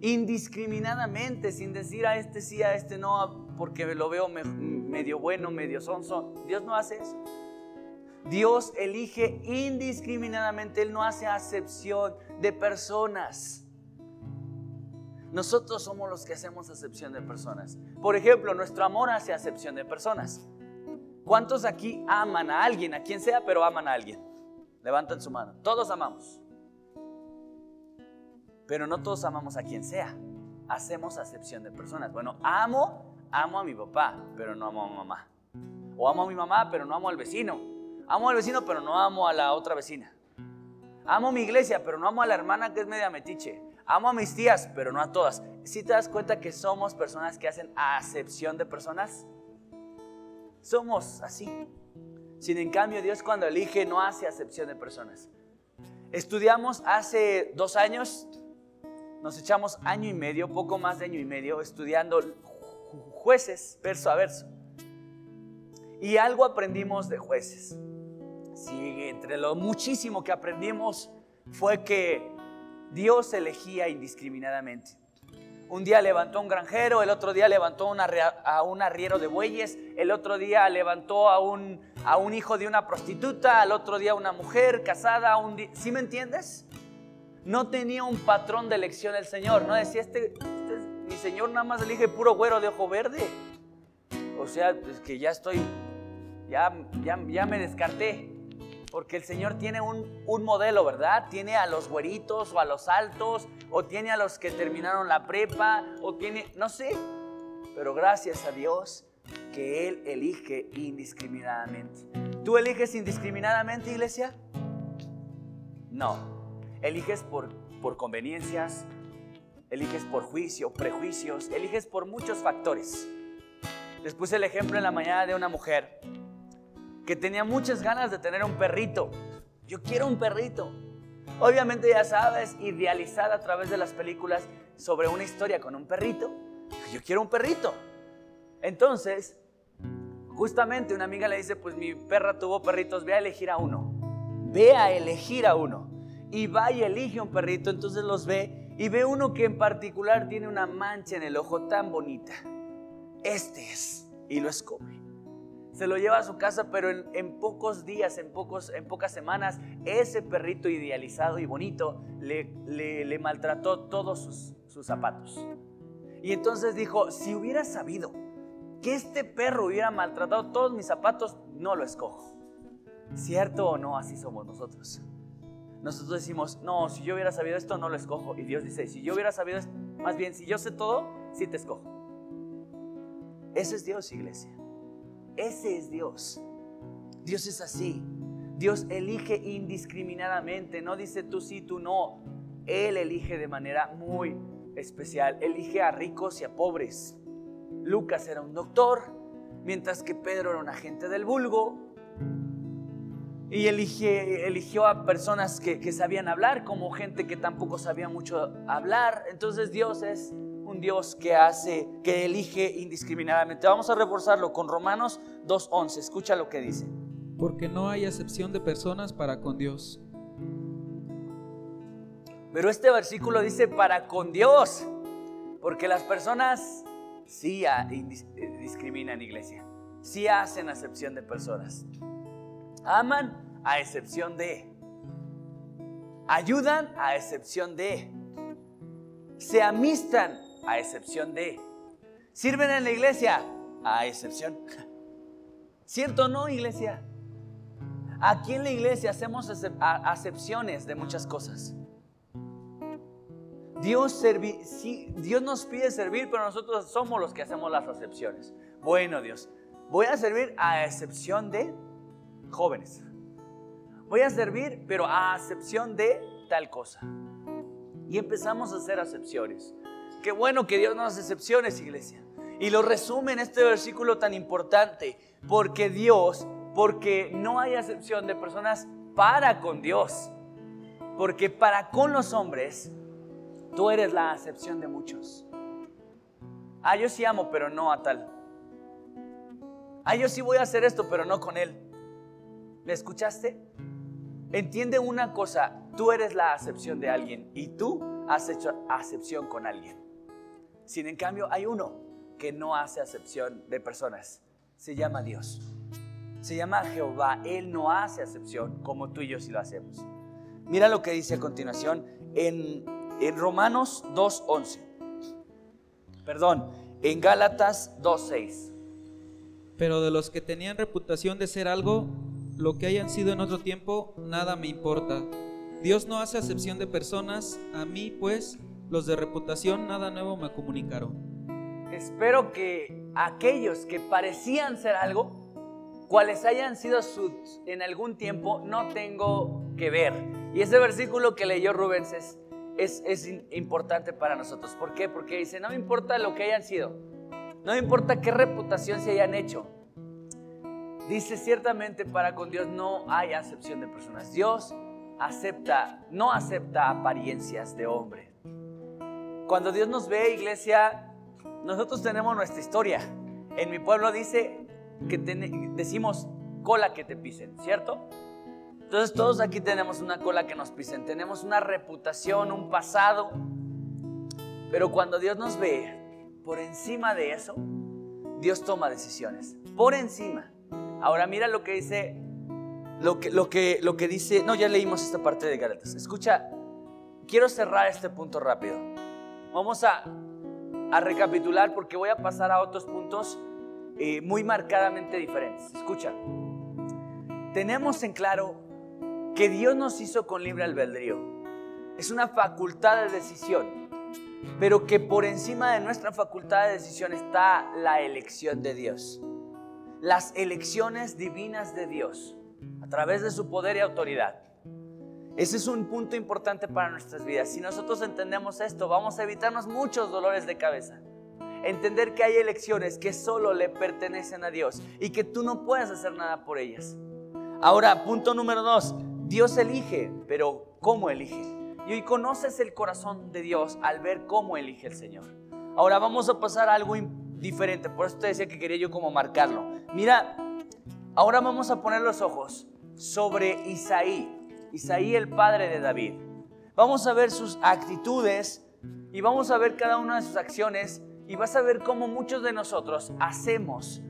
Indiscriminadamente, sin decir a este sí, a este no, porque lo veo medio bueno, medio sonso. Dios no hace eso. Dios elige indiscriminadamente, Él no hace acepción de personas. Nosotros somos los que hacemos acepción de personas. Por ejemplo, nuestro amor hace acepción de personas. ¿Cuántos aquí aman a alguien, a quien sea, pero aman a alguien? Levantan su mano. Todos amamos. Pero no todos amamos a quien sea. Hacemos acepción de personas. Bueno, amo, amo a mi papá, pero no amo a mi mamá. O amo a mi mamá, pero no amo al vecino. Amo al vecino, pero no amo a la otra vecina. Amo mi iglesia, pero no amo a la hermana que es media metiche. Amo a mis tías, pero no a todas. Si te das cuenta que somos personas que hacen acepción de personas? Somos así. Sin en cambio, Dios cuando elige no hace acepción de personas. Estudiamos hace dos años, nos echamos año y medio, poco más de año y medio, estudiando jueces verso a verso. Y algo aprendimos de jueces. Sí, entre lo muchísimo que aprendimos fue que Dios elegía indiscriminadamente. Un día levantó un granjero, el otro día levantó a un arriero de bueyes, el otro día levantó a un, a un hijo de una prostituta, al otro día una mujer casada. Un ¿Sí me entiendes? No tenía un patrón de elección el Señor. No decía, este, este mi Señor nada más elige puro güero de ojo verde. O sea, es que ya estoy, ya, ya, ya me descarté. Porque el Señor tiene un, modelo, ¿verdad? Tiene a los güeritos o a los altos, o tiene a los que terminaron la prepa, o tiene, no sé. Pero gracias a Dios que Él elige indiscriminadamente. ¿Tú eliges indiscriminadamente, iglesia? No. Eliges por, por conveniencias, eliges por juicio, prejuicios, eliges por muchos factores. Les puse el ejemplo en la mañana de una mujer que tenía muchas ganas de tener un perrito. Yo quiero un perrito. Obviamente ya sabes, idealizada a través de las películas sobre una historia con un perrito. Yo quiero un perrito. Entonces, justamente una amiga le dice, pues mi perra tuvo perritos, ve a elegir a uno. Ve a elegir a uno. Y va y elige un perrito, entonces los ve y ve uno que en particular tiene una mancha en el ojo tan bonita. Este es, y lo escoge. Se lo lleva a su casa, pero en, pocos días, en, pocos, en pocas semanas, ese perrito idealizado y bonito le, maltrató todos sus, zapatos. Y entonces dijo, si hubiera sabido que este perro hubiera maltratado todos mis zapatos, no lo escojo. ¿Cierto o no? Así somos nosotros. Nosotros decimos, no, si yo hubiera sabido esto, no lo escojo. Y Dios dice, si yo hubiera sabido esto, más bien, si yo sé todo, sí te escojo. Ese es Dios, iglesia. Ese es Dios. Dios es así. Dios elige indiscriminadamente. No dice tú sí, tú no. Él elige de manera muy especial. Elige a ricos y a pobres. Lucas era un doctor, mientras que Pedro era un agente del vulgo. Y eligió a personas que, sabían hablar, como gente que tampoco sabía mucho hablar. Entonces Dios es un Dios que hace, que elige indiscriminadamente. Vamos a reforzarlo con Romanos 2.11. Escucha lo que dice. Porque no hay excepción de personas para con Dios. Pero este versículo dice para con Dios. Porque las personas sí eh, discriminan, iglesia. Sí hacen acepción de personas. Aman a excepción de. Ayudan a excepción de. Se amistan a excepción de. Sirven en la iglesia a excepción. ¿Cierto o no, iglesia? Aquí en la iglesia hacemos acepciones de muchas cosas. Dios, Dios nos pide servir, pero nosotros somos los que hacemos las acepciones. Bueno, Dios, voy a servir a excepción de jóvenes. Voy a servir, pero a excepción de tal cosa. Y empezamos a hacer acepciones. Qué bueno que Dios nos hace excepciones, iglesia. Y lo resume en este versículo tan importante, porque Dios, porque no hay acepción de personas para con Dios, porque para con los hombres, tú eres la acepción de muchos. Ah, yo sí amo, pero no a tal. Ah, yo sí voy a hacer esto, pero no con él. ¿Me escuchaste? Entiende una cosa, tú eres la acepción de alguien y tú has hecho acepción con alguien. Sin en cambio, hay uno que no hace acepción de personas. Se llama Dios. Se llama Jehová. Él no hace acepción como tú y yo sí lo hacemos. Mira lo que dice a continuación en, en Romanos 2.11. Perdón, en Gálatas 2.6. Pero de los que tenían reputación de ser algo, lo que hayan sido en otro tiempo, nada me importa. Dios no hace acepción de personas, a mí pues los de reputación nada nuevo me comunicaron. Espero que aquellos que parecían ser algo, cuales hayan sido sus en algún tiempo, no tengo que ver. Y ese versículo que leyó Rubens es, es, importante para nosotros. ¿Por qué? Porque dice, no me importa lo que hayan sido, no me importa qué reputación se hayan hecho Dice ciertamente para con Dios no hay acepción de personas. Dios acepta, no acepta apariencias de hombre. Cuando Dios nos ve, iglesia, nosotros tenemos nuestra historia. En mi pueblo dice que decimos cola que te pisen, ¿cierto? Entonces todos aquí tenemos una cola que nos pisen, tenemos una reputación, un pasado. Pero cuando Dios nos ve, por encima de eso, Dios toma decisiones. Por encima. Ahora mira lo que dice, lo que, lo que, lo que dice, no, ya leímos esta parte de Gálatas. Escucha, quiero cerrar este punto rápido. Vamos a, a recapitular porque voy a pasar a otros puntos eh, muy marcadamente diferentes. Escucha, tenemos en claro que Dios nos hizo con libre albedrío. Es una facultad de decisión, pero que por encima de nuestra facultad de decisión está la elección de Dios las elecciones divinas de Dios a través de su poder y autoridad. Ese es un punto importante para nuestras vidas. Si nosotros entendemos esto, vamos a evitarnos muchos dolores de cabeza. Entender que hay elecciones que solo le pertenecen a Dios y que tú no puedes hacer nada por ellas. Ahora, punto número dos, Dios elige, pero ¿cómo elige? Y hoy conoces el corazón de Dios al ver cómo elige el Señor. Ahora vamos a pasar a algo diferente. Por eso te decía que quería yo como marcarlo. Mira, ahora vamos a poner los ojos sobre Isaí. Isaí, el padre de David. Vamos a ver sus actitudes Y vamos a ver cada una de sus acciones y vas a ver cómo muchos de nosotros hacemos,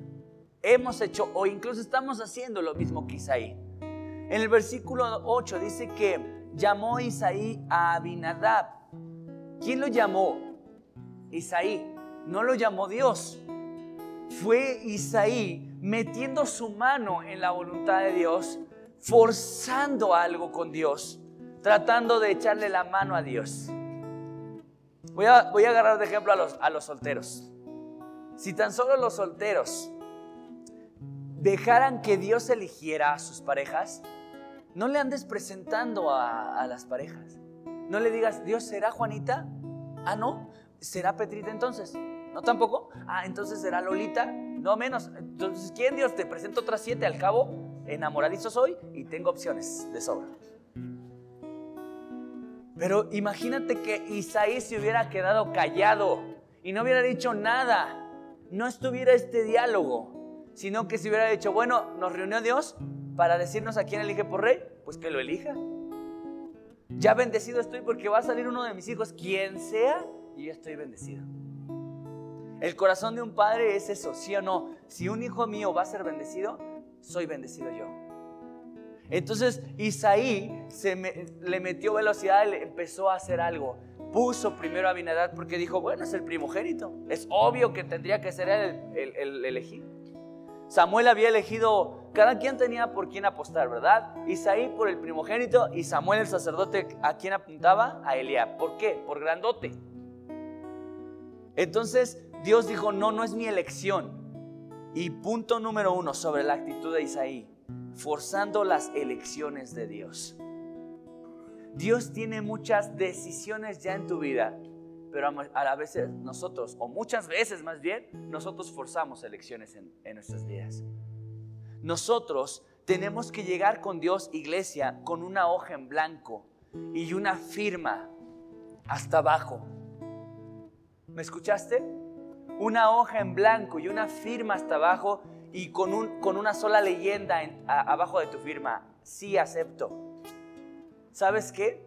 hemos hecho o incluso estamos haciendo lo mismo que Isaí. En el versículo 8 dice que llamó Isaí a Abinadab. ¿Quién lo llamó? Isaí. No lo llamó Dios. Fue Isaí metiendo su mano en la voluntad de Dios, forzando algo con Dios, tratando de echarle la mano a Dios. Voy a, voy a agarrar de ejemplo a los, a los solteros. Si tan solo los solteros dejaran que Dios eligiera a sus parejas, no le andes presentando a, a, las parejas. No le digas, Dios será Juanita. Ah, no. ¿Será Petrita entonces? ¿No tampoco? Ah, entonces será Lolita. No menos. Entonces, ¿quién Dios? Te presento otras siete. Al cabo, enamoradizo soy y tengo opciones de sobra. Pero imagínate que Isaí se hubiera quedado callado y no hubiera dicho nada. No estuviera este diálogo, sino que se hubiera dicho, bueno, nos reunió Dios para decirnos a quién elige por rey, pues que lo elija. Ya bendecido estoy porque va a salir uno de mis hijos, quien sea, y yo estoy bendecido. El corazón de un padre es eso, sí o no. Si un hijo mío va a ser bendecido, soy bendecido yo. Entonces Isaí se le metió velocidad, le empezó a hacer algo. Puso primero a Abinadab porque dijo, bueno, es el primogénito. Es obvio que tendría que ser el, el elegido. Samuel había elegido, cada quien tenía por quién apostar, ¿verdad? Isaí por el primogénito y Samuel el sacerdote, ¿a quién apuntaba? A Eliab. ¿Por qué? Por grandote. Entonces Dios dijo, no, no es mi elección. Y punto número uno sobre la actitud de Isaí forzando las elecciones de Dios. Dios tiene muchas decisiones ya en tu vida, pero a la vez nosotros, o muchas veces más bien, nosotros forzamos elecciones en, en nuestras vidas. Nosotros tenemos que llegar con Dios, iglesia, con una hoja en blanco y una firma hasta abajo. ¿Me escuchaste? Una hoja en blanco y una firma hasta abajo y con, un, con una sola leyenda abajo de tu firma, sí acepto. ¿Sabes qué?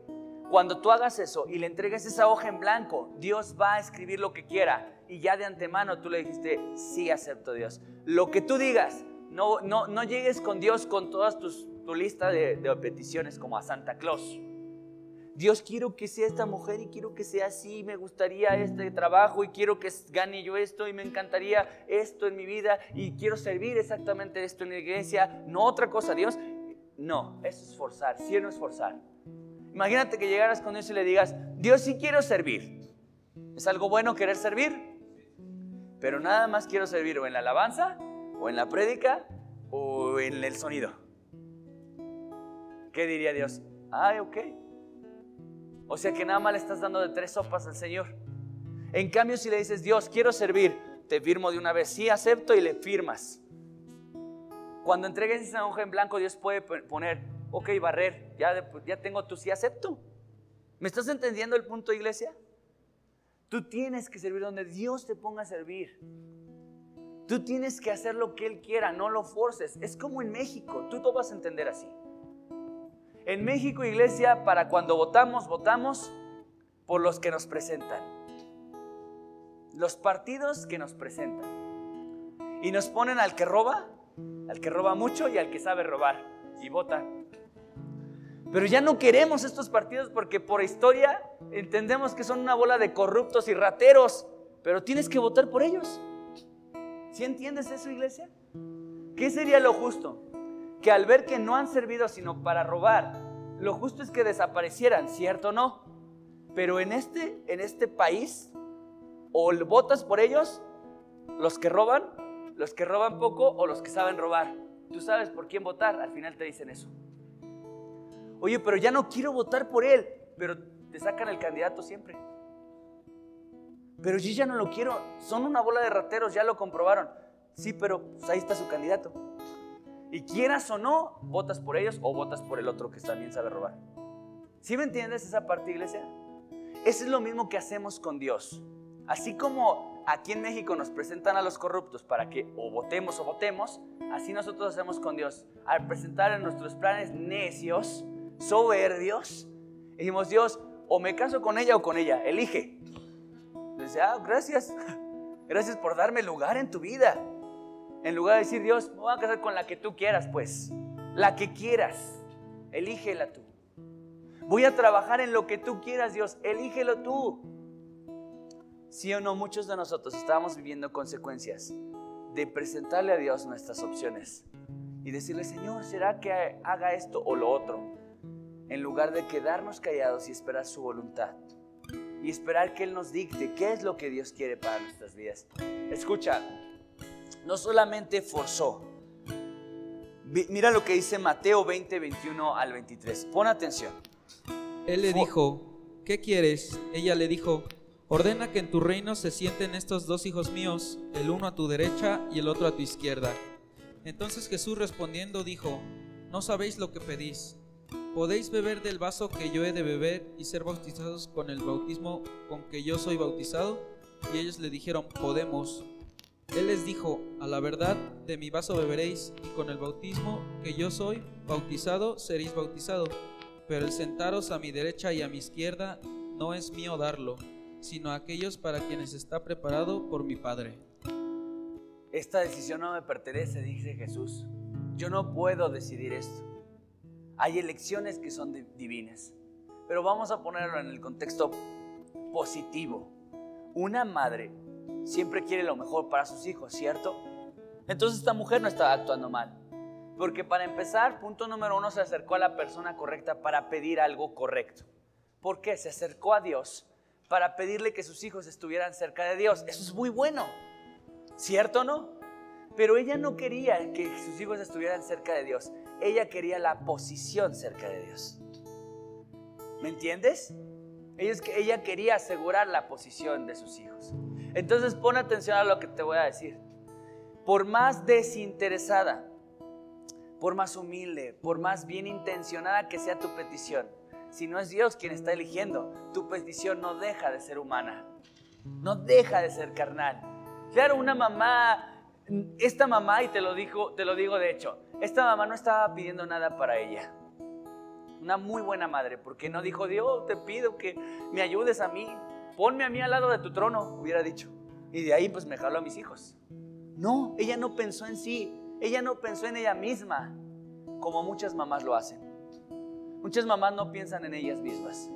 Cuando tú hagas eso y le entregues esa hoja en blanco, Dios va a escribir lo que quiera y ya de antemano tú le dijiste, sí acepto Dios. Lo que tú digas, no, no, no llegues con Dios con todas tus, tu lista de, de peticiones como a Santa Claus. Dios quiero que sea esta mujer y quiero que sea así, me gustaría este trabajo y quiero que gane yo esto y me encantaría esto en mi vida y quiero servir exactamente esto en la iglesia, no otra cosa, Dios. No, eso es forzar, si no es forzar. Imagínate que llegaras con Dios y le digas, Dios sí quiero servir. ¿Es algo bueno querer servir? Pero nada más quiero servir o en la alabanza, o en la prédica, o en el sonido. ¿Qué diría Dios? Ay, ok, o sea que nada más le estás dando de tres sopas al Señor. En cambio, si le dices, Dios, quiero servir, te firmo de una vez. Sí, acepto y le firmas. Cuando entregues esa hoja en blanco, Dios puede poner, ok, barrer, ya, ya tengo tu sí, acepto. ¿Me estás entendiendo el punto, iglesia? Tú tienes que servir donde Dios te ponga a servir. Tú tienes que hacer lo que Él quiera, no lo forces. Es como en México, tú lo vas a entender así. En México, iglesia, para cuando votamos, votamos por los que nos presentan. Los partidos que nos presentan. Y nos ponen al que roba, al que roba mucho y al que sabe robar. Y vota. Pero ya no queremos estos partidos porque por historia entendemos que son una bola de corruptos y rateros. Pero tienes que votar por ellos. ¿Sí entiendes eso, iglesia? ¿Qué sería lo justo? Que al ver que no han servido sino para robar, lo justo es que desaparecieran, ¿cierto o no? Pero en este, en este país, o votas por ellos, los que roban, los que roban poco o los que saben robar. Tú sabes por quién votar, al final te dicen eso. Oye, pero ya no quiero votar por él, pero te sacan el candidato siempre. Pero yo ya no lo quiero, son una bola de rateros, ya lo comprobaron. Sí, pero pues ahí está su candidato. Y quieras o no, votas por ellos o votas por el otro que también sabe robar. ¿Sí me entiendes esa parte, iglesia? Eso es lo mismo que hacemos con Dios. Así como aquí en México nos presentan a los corruptos para que o votemos o votemos, así nosotros hacemos con Dios. Al presentar en nuestros planes necios, soberbios, dijimos, Dios, o me caso con ella o con ella, elige. dice, ah, gracias, gracias por darme lugar en tu vida. En lugar de decir, Dios, me voy a casar con la que tú quieras, pues, la que quieras, elígela tú. Voy a trabajar en lo que tú quieras, Dios, elígelo tú. Sí o no, muchos de nosotros estábamos viviendo consecuencias de presentarle a Dios nuestras opciones y decirle, Señor, ¿será que haga esto o lo otro? En lugar de quedarnos callados y esperar su voluntad. Y esperar que Él nos dicte qué es lo que Dios quiere para nuestras vidas. Escucha, no solamente forzó. Mira lo que dice Mateo 20, 21 al 23. Pon atención. Él le dijo, ¿qué quieres? Ella le dijo, ordena que en tu reino se sienten estos dos hijos míos, el uno a tu derecha y el otro a tu izquierda. Entonces Jesús respondiendo dijo, no sabéis lo que pedís. ¿Podéis beber del vaso que yo he de beber y ser bautizados con el bautismo con que yo soy bautizado? Y ellos le dijeron, podemos. Él les dijo, a la verdad, de mi vaso beberéis, y con el bautismo que yo soy bautizado seréis bautizado pero el sentaros a mi derecha y a mi izquierda no es mío darlo, sino a aquellos para quienes está preparado por mi Padre. Esta decisión no me pertenece, dice Jesús. Yo no puedo decidir esto. Hay elecciones que son divinas, pero vamos a ponerlo en el contexto positivo. Una madre siempre quiere lo mejor para sus hijos, ¿cierto? Entonces esta mujer no estaba actuando mal. Porque para empezar, punto número uno, se acercó a la persona correcta para pedir algo correcto. ¿Por qué? Se acercó a Dios para pedirle que sus hijos estuvieran cerca de Dios. Eso es muy bueno. ¿Cierto o no? Pero ella no quería que sus hijos estuvieran cerca de Dios. Ella quería la posición cerca de Dios. ¿Me entiendes? Ella quería asegurar la posición de sus hijos. Entonces pon atención a lo que te voy a decir. Por más desinteresada por más humilde, por más bien intencionada que sea tu petición, si no es Dios quien está eligiendo, tu petición no deja de ser humana, no deja de ser carnal. Claro, una mamá, esta mamá, y te lo, digo, te lo digo de hecho, esta mamá no estaba pidiendo nada para ella. Una muy buena madre, porque no dijo, Dios, te pido que me ayudes a mí, ponme a mí al lado de tu trono, hubiera dicho. Y de ahí pues me jaló a mis hijos. No, ella no pensó en sí, ella no pensó en ella misma, como muchas mamás lo hacen. Muchas mamás no piensan en ellas mismas.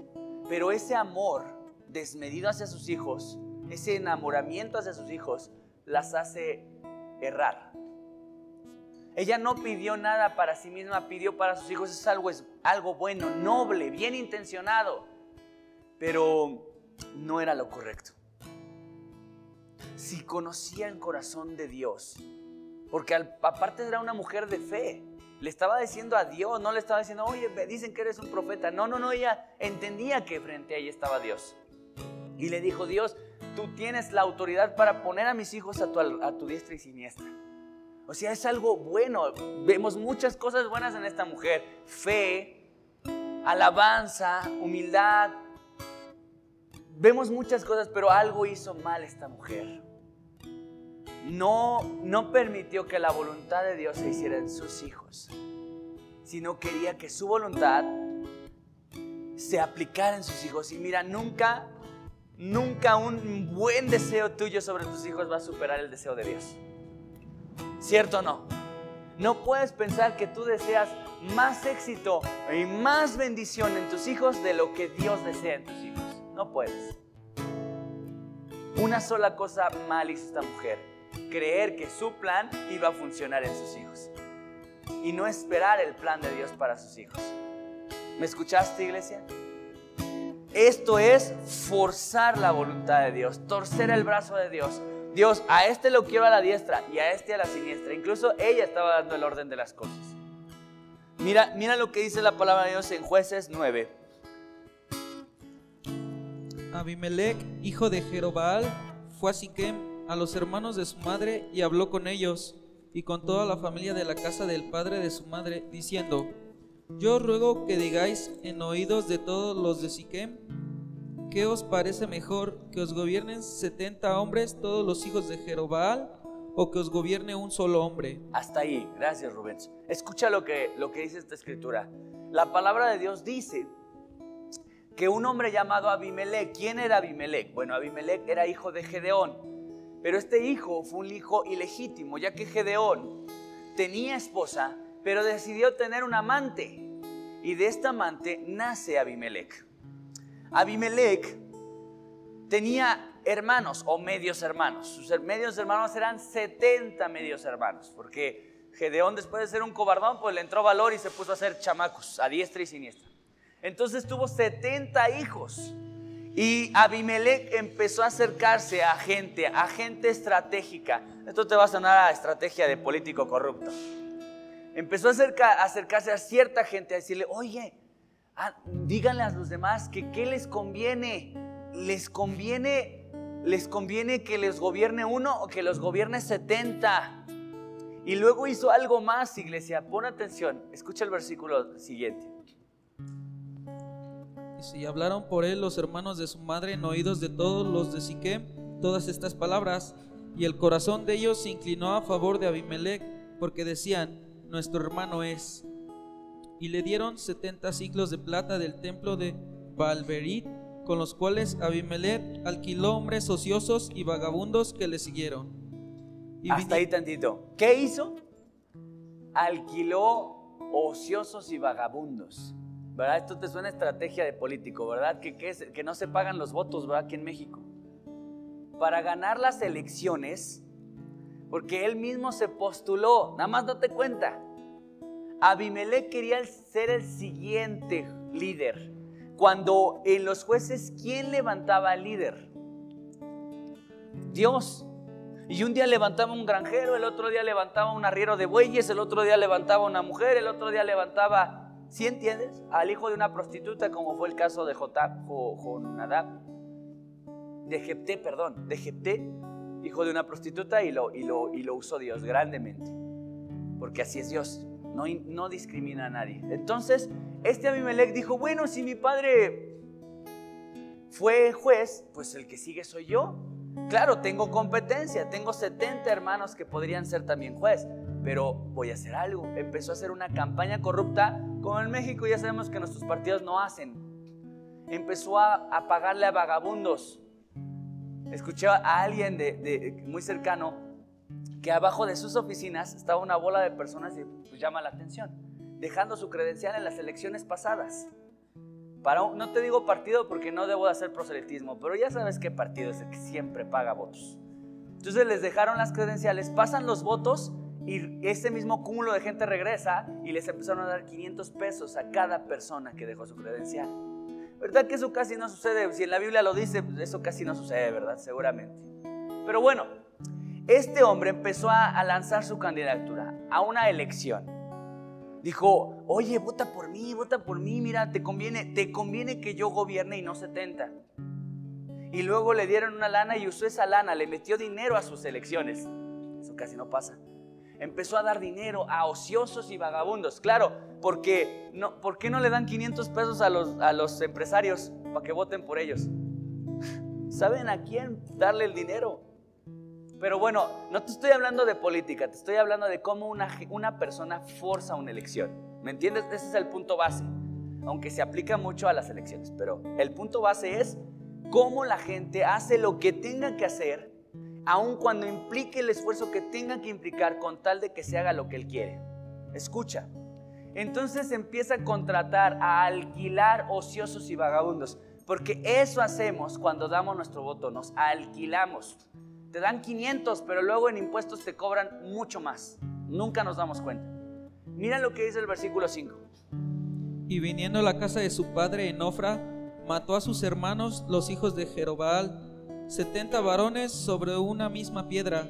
Pero ese amor desmedido hacia sus hijos, ese enamoramiento hacia sus hijos, las hace errar. Ella no pidió nada para sí misma, pidió para sus hijos. Es algo, es algo bueno, noble, bien intencionado. Pero no era lo correcto. Si conocía el corazón de Dios, porque aparte era una mujer de fe. Le estaba diciendo a Dios, no le estaba diciendo, oye, me dicen que eres un profeta. No, no, no, ella entendía que frente a ella estaba Dios. Y le dijo, Dios, tú tienes la autoridad para poner a mis hijos a tu, a tu diestra y siniestra. O sea, es algo bueno. Vemos muchas cosas buenas en esta mujer. Fe, alabanza, humildad. Vemos muchas cosas, pero algo hizo mal esta mujer no, no permitió que la voluntad de Dios se hiciera en sus hijos, sino quería que su voluntad se aplicara en sus hijos. Y mira, nunca, nunca un buen deseo tuyo sobre tus hijos va a superar el deseo de Dios. ¿Cierto o no? No puedes pensar que tú deseas más éxito y más bendición en tus hijos de lo que Dios desea en tus hijos. No puedes. Una sola cosa mal hizo esta mujer creer que su plan iba a funcionar en sus hijos y no esperar el plan de Dios para sus hijos. ¿Me escuchaste, iglesia? Esto es forzar la voluntad de Dios, torcer el brazo de Dios. Dios, a este lo quiero a la diestra y a este a la siniestra. Incluso ella estaba dando el orden de las cosas. Mira, mira lo que dice la palabra de Dios en Jueces 9. Abimelech, hijo de Jerobal, fue a Siquem a los hermanos de su madre y habló con ellos y con toda la familia de la casa del padre de su madre, diciendo, Yo ruego que digáis en oídos de todos los de Siquem, ¿qué os parece mejor que os gobiernen setenta hombres, todos los hijos de Jerobaal, o que os gobierne un solo hombre? Hasta ahí, gracias Rubens. Escucha lo que, lo que dice esta escritura. La palabra de Dios dice que un hombre llamado Abimelech, ¿quién era Abimelech? Bueno, Abimelech era hijo de Gedeón, pero este hijo fue un hijo ilegítimo, ya que Gedeón tenía esposa, pero decidió tener un amante, y de esta amante nace Abimelech. Abimelech tenía hermanos o medios hermanos. Sus medios hermanos eran 70 medios hermanos, porque Gedeón después de ser un cobardón, pues le entró valor y se puso a hacer chamacos a diestra y siniestra. Entonces tuvo 70 hijos. Y Abimelech empezó a acercarse a gente, a gente estratégica. Esto te va a sonar a estrategia de político corrupto. Empezó a, acercarse a cierta gente, a decirle, oye, ah, díganle a los demás que qué les conviene. Les conviene, les conviene que les gobierne uno o que los gobierne 70. Y luego hizo algo más, iglesia. Pon atención. Escucha el versículo siguiente. Y si hablaron por él los hermanos de su madre en oídos de todos los de Siquem todas estas palabras, y el corazón de ellos se inclinó a favor de Abimelech, porque decían, nuestro hermano es. Y le dieron setenta ciclos de plata del templo de Balberit, con los cuales Abimelech alquiló hombres ociosos y vagabundos que le siguieron. Y Hasta ahí tantito. ¿Qué hizo? Alquiló ociosos y vagabundos. Esto te suena estrategia de político, ¿verdad? Que, que, no se pagan los votos, ¿verdad? Aquí en México. Para ganar las elecciones, porque él mismo se postuló, nada más date cuenta. Abimelech quería ser el siguiente líder. Cuando en los jueces, ¿quién levantaba al líder? Dios. Y un día levantaba un granjero, el otro día levantaba un arriero de bueyes, el otro día levantaba una mujer, el otro día levantaba ¿Sí entiendes? Al hijo de una prostituta, como fue el caso de Jonadab, de Jepté, perdón, de Jepté, hijo de una prostituta, y lo, y lo, y lo usó Dios grandemente. Porque así es Dios, no, no discrimina a nadie. Entonces, este Abimelech dijo, bueno, si mi padre fue juez, pues el que sigue soy yo. Claro, tengo competencia, tengo 70 hermanos que podrían ser también juez, pero voy a hacer algo. Empezó a hacer una campaña corrupta como en México ya sabemos que nuestros partidos no hacen. Empezó a, pagarle a vagabundos. Escuché a alguien de, muy cercano que abajo de sus oficinas estaba una bola de personas y pues, llama la atención, dejando su credencial en las elecciones pasadas. Para no te digo partido porque no debo de hacer proselitismo, pero ya sabes qué partido es el que siempre paga votos. Entonces les dejaron las credenciales, pasan los votos y ese mismo cúmulo de gente regresa y les empezaron a dar 500 pesos a cada persona que dejó su credencial. ¿Verdad que eso casi no sucede? Si en la Biblia lo dice, pues eso casi no sucede, ¿verdad? Seguramente. Pero bueno, este hombre empezó a, lanzar su candidatura a una elección. Dijo, oye, vota por mí, vota por mí, mira, te conviene, te conviene que yo gobierne y no 70. Y luego le dieron una lana y usó esa lana, le metió dinero a sus elecciones. Eso casi no pasa empezó a dar dinero a ociosos y vagabundos. Claro, porque no, ¿por qué no le dan 500 pesos a los, a los empresarios para que voten por ellos? ¿Saben a quién darle el dinero? Pero bueno, no te estoy hablando de política, te estoy hablando de cómo una, una persona forza una elección. ¿Me entiendes? Ese es el punto base, aunque se aplica mucho a las elecciones. Pero el punto base es cómo la gente hace lo que tenga que hacer aun cuando implique el esfuerzo que tenga que implicar con tal de que se haga lo que Él quiere. Escucha. Entonces empieza a contratar, a alquilar ociosos y vagabundos, porque eso hacemos cuando damos nuestro voto, nos alquilamos. Te dan 500, pero luego en impuestos te cobran mucho más. Nunca nos damos cuenta. Mira lo que dice el versículo 5. Y viniendo a la casa de su padre en Ofra, mató a sus hermanos, los hijos de Jerobal, setenta varones sobre una misma piedra,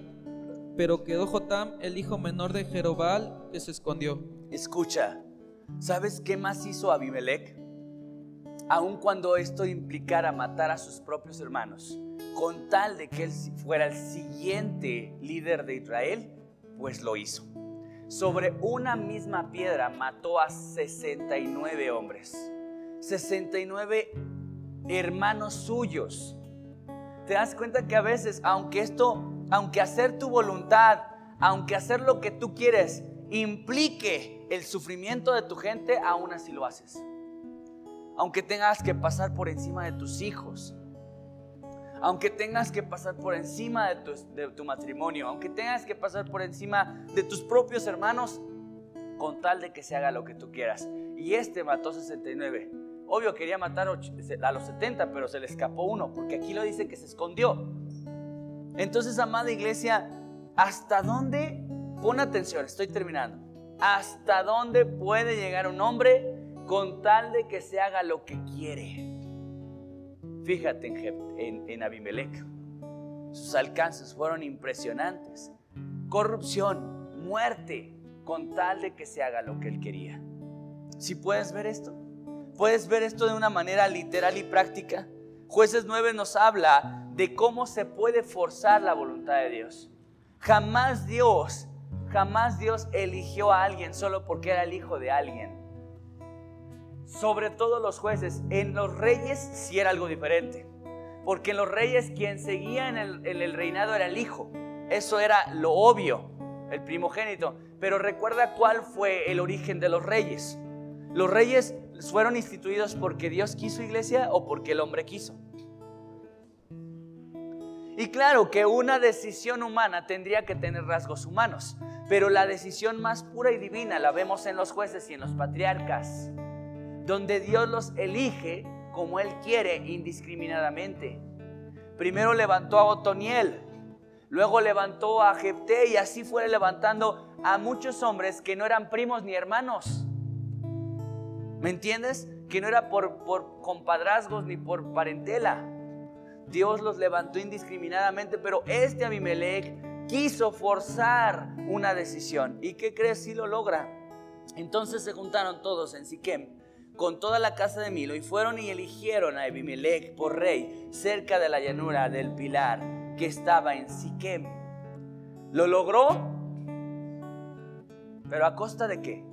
pero quedó Jotam, el hijo menor de Jerobal, que se escondió. Escucha, ¿sabes qué más hizo Abimelech? Aun cuando esto implicara matar a sus propios hermanos, con tal de que él fuera el siguiente líder de Israel, pues lo hizo. Sobre una misma piedra mató a 69 hombres, 69 hermanos suyos te das cuenta que a veces, aunque esto, aunque hacer tu voluntad, aunque hacer lo que tú quieres, implique el sufrimiento de tu gente, aún así lo haces. aunque tengas que pasar por encima de tus hijos, aunque tengas que pasar por encima de tu, matrimonio, aunque tengas que pasar por encima de tus propios hermanos, con tal de que se haga lo que tú quieras. Y este mató 69. Obvio quería matar a los 70, pero se le escapó uno, porque aquí lo dice que se escondió. Entonces, amada iglesia, ¿hasta dónde? Pon atención, estoy terminando. ¿Hasta dónde puede llegar un hombre con tal de que se haga lo que quiere? Fíjate en, en, Abimelech. Sus alcances fueron impresionantes. Corrupción, muerte, con tal de que se haga lo que él quería. Si puedes ver esto, puedes ver esto de una manera literal y práctica. Jueces 9 nos habla de cómo se puede forzar la voluntad de Dios. Jamás Dios, jamás Dios eligió a alguien solo porque era el hijo de alguien sobre todo los jueces. En los reyes sí era algo diferente. Porque en los reyes quien seguía en el, reinado era el hijo. Eso era lo obvio, el primogénito. Pero recuerda cuál fue el origen de los reyes. Los reyes fueron instituidos porque Dios quiso iglesia o porque el hombre quiso. Y claro que una decisión humana tendría que tener rasgos humanos, pero la decisión más pura y divina la vemos en los jueces y en los patriarcas donde Dios los elige como Él quiere indiscriminadamente. Primero levantó a Otoniel, luego levantó a Jepté y así fue levantando a muchos hombres que no eran primos ni hermanos. ¿Me entiendes? Que no era por, compadrazgos ni por parentela. Dios los levantó indiscriminadamente, pero este Abimelech quiso forzar una decisión. ¿Y qué crees si lo logra? Entonces se juntaron todos en Siquem con toda la casa de Milo y fueron y eligieron a Abimelech por rey cerca de la llanura del Pilar que estaba en Siquem. ¿Lo logró? ¿Pero a costa de qué?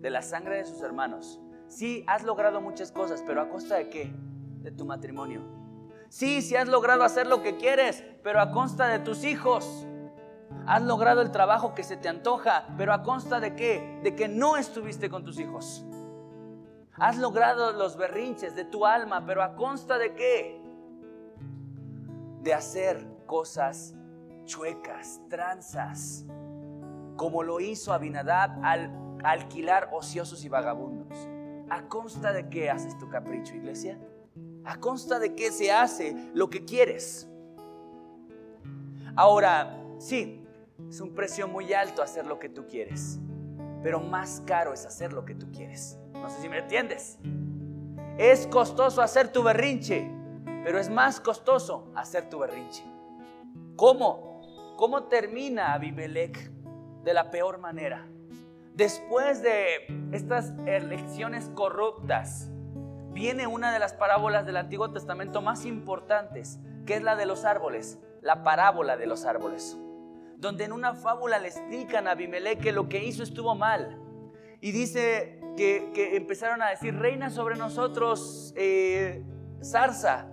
De la sangre de sus hermanos. Sí, has logrado muchas cosas, pero a costa de qué? De tu matrimonio. Sí, sí has logrado hacer lo que quieres, pero a costa de tus hijos. Has logrado el trabajo que se te antoja, pero a costa de qué? De que no estuviste con tus hijos. Has logrado los berrinches de tu alma, pero a consta de qué? De hacer cosas chuecas, tranzas, como lo hizo Abinadab al alquilar ociosos y vagabundos. ¿A consta de qué haces tu capricho, iglesia? ¿A consta de qué se hace lo que quieres? Ahora, sí, es un precio muy alto hacer lo que tú quieres, pero más caro es hacer lo que tú quieres. No sé si me entiendes. Es costoso hacer tu berrinche, pero es más costoso hacer tu berrinche. ¿Cómo? ¿Cómo termina Abimelech de la peor manera? Después de estas elecciones corruptas, viene una de las parábolas del Antiguo Testamento más importantes, que es la de los árboles, la parábola de los árboles, donde en una fábula le explican a Abimelech que lo que hizo estuvo mal. Y dice que, empezaron a decir, reina sobre nosotros eh, zarza,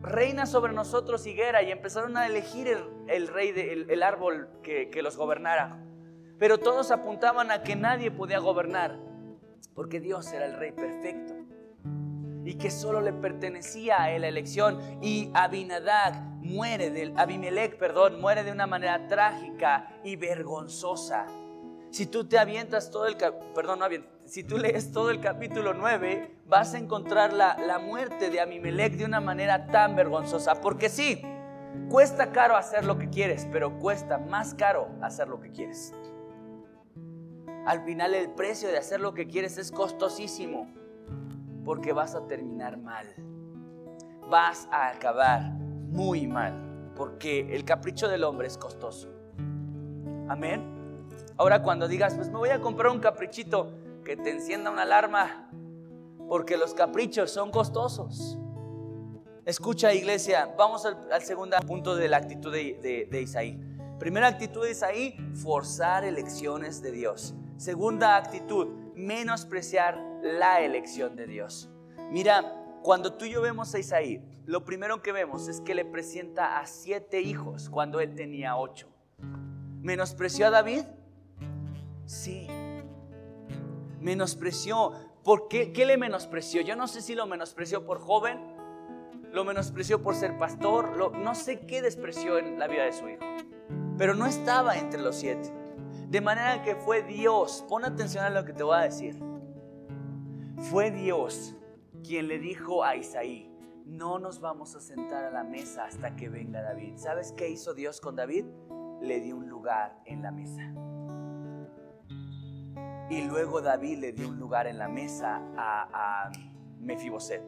reina sobre nosotros higuera, y empezaron a elegir el, rey, el, árbol que los gobernara. Pero todos apuntaban a que nadie podía gobernar, porque Dios era el rey perfecto y que solo le pertenecía a él la elección. Y Abinadab muere del Abimelech, perdón, muere de una manera trágica y vergonzosa. Si tú te avientas todo el, perdón, no si tú lees todo el capítulo 9, vas a encontrar la, la muerte de Amimelech de una manera tan vergonzosa. Porque sí, cuesta caro hacer lo que quieres, pero cuesta más caro hacer lo que quieres. Al final el precio de hacer lo que quieres es costosísimo, porque vas a terminar mal. Vas a acabar muy mal, porque el capricho del hombre es costoso. Amén. Ahora cuando digas, pues me voy a comprar un caprichito que te encienda una alarma, porque los caprichos son costosos. Escucha iglesia, vamos al, segundo punto de la actitud de, de Isaí. Primera actitud de Isaí, forzar elecciones de Dios. Segunda actitud, menospreciar la elección de Dios. Mira, cuando tú y yo vemos a Isaí, lo primero que vemos es que le presenta a siete hijos cuando él tenía ocho. ¿Menospreció a David? Sí. Menospreció. ¿Por qué? ¿Qué le menospreció? Yo no sé si lo menospreció por joven, lo menospreció por ser pastor, lo, no sé qué despreció en la vida de su hijo. Pero no estaba entre los siete. De manera que fue Dios, pon atención a lo que te voy a decir. Fue Dios quien le dijo a Isaí, no nos vamos a sentar a la mesa hasta que venga David. ¿Sabes qué hizo Dios con David? Le dio un lugar en la mesa. Y luego David le dio un lugar en la mesa a, a Mefiboset.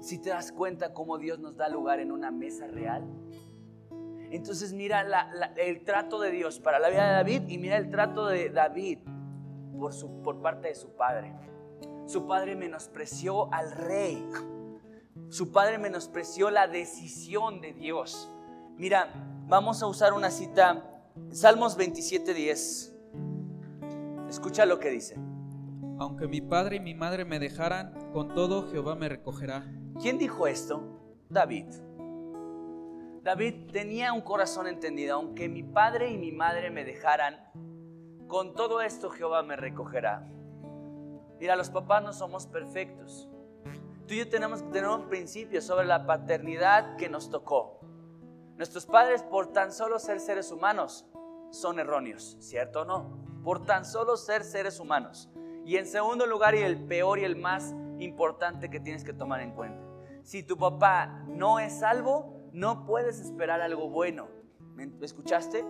Si te das cuenta cómo Dios nos da lugar en una mesa real, entonces mira el trato de Dios para la vida de David y mira el trato de David por, su, por parte de su padre. Su padre menospreció al rey. Su padre menospreció la decisión de Dios. Mira, vamos a usar una cita, Salmos 27:10. Escucha lo que dice. Aunque mi padre y mi madre me dejaran, con todo Jehová me recogerá. ¿Quién dijo esto? David. David tenía un corazón entendido. Aunque mi padre y mi madre me dejaran, con todo esto Jehová me recogerá. Mira, los papás no somos perfectos. Tú y yo tenemos que tener un principio sobre la paternidad que nos tocó. Nuestros padres, por tan solo ser seres humanos, son erróneos, ¿cierto o no? Por tan solo ser seres humanos. Y en segundo lugar, y el peor y el más importante que tienes que tomar en cuenta. Si tu papá no es salvo, no puedes esperar algo bueno. ¿Me escuchaste?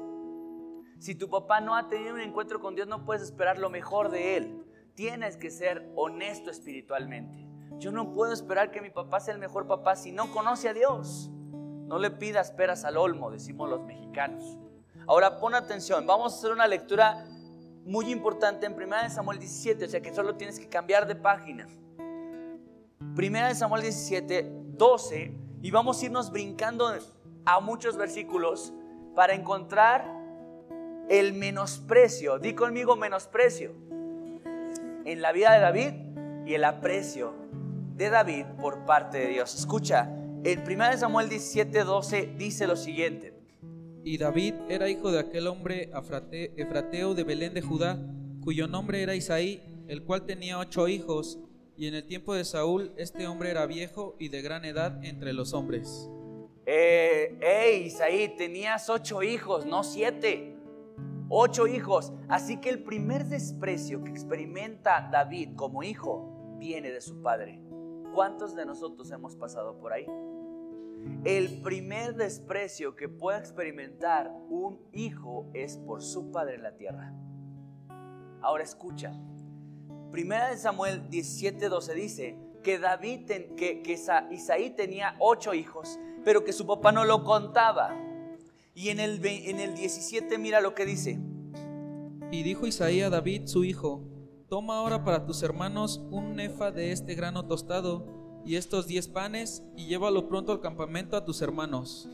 Si tu papá no ha tenido un encuentro con Dios, no puedes esperar lo mejor de él. Tienes que ser honesto espiritualmente. Yo no puedo esperar que mi papá sea el mejor papá si no conoce a Dios. No le pidas peras al olmo, decimos los mexicanos. Ahora pon atención, vamos a hacer una lectura muy importante en 1 Samuel 17, o sea que solo tienes que cambiar de página. 1 Samuel 17, 12, y vamos a irnos brincando a muchos versículos para encontrar el menosprecio. Di conmigo menosprecio en la vida de David y el aprecio de David por parte de Dios. Escucha, en 1 Samuel 17, 12 dice lo siguiente. Y David era hijo de aquel hombre efrateo de Belén de Judá, cuyo nombre era Isaí, el cual tenía ocho hijos, y en el tiempo de Saúl este hombre era viejo y de gran edad entre los hombres. Eh, Isaí, tenías ocho hijos, no siete ocho hijos. Así que el primer desprecio que experimenta David como hijo viene de su padre. ¿Cuántos de nosotros hemos pasado por ahí? El primer desprecio que puede experimentar un hijo es por su padre en la tierra. Ahora escucha. Primera de Samuel 17:12 dice que David que, que Isaí tenía ocho hijos, pero que su papá no lo contaba. Y en el, en el 17 mira lo que dice. Y dijo Isaías a David su hijo, toma ahora para tus hermanos un nefa de este grano tostado y estos diez panes y llévalo pronto al campamento a tus hermanos.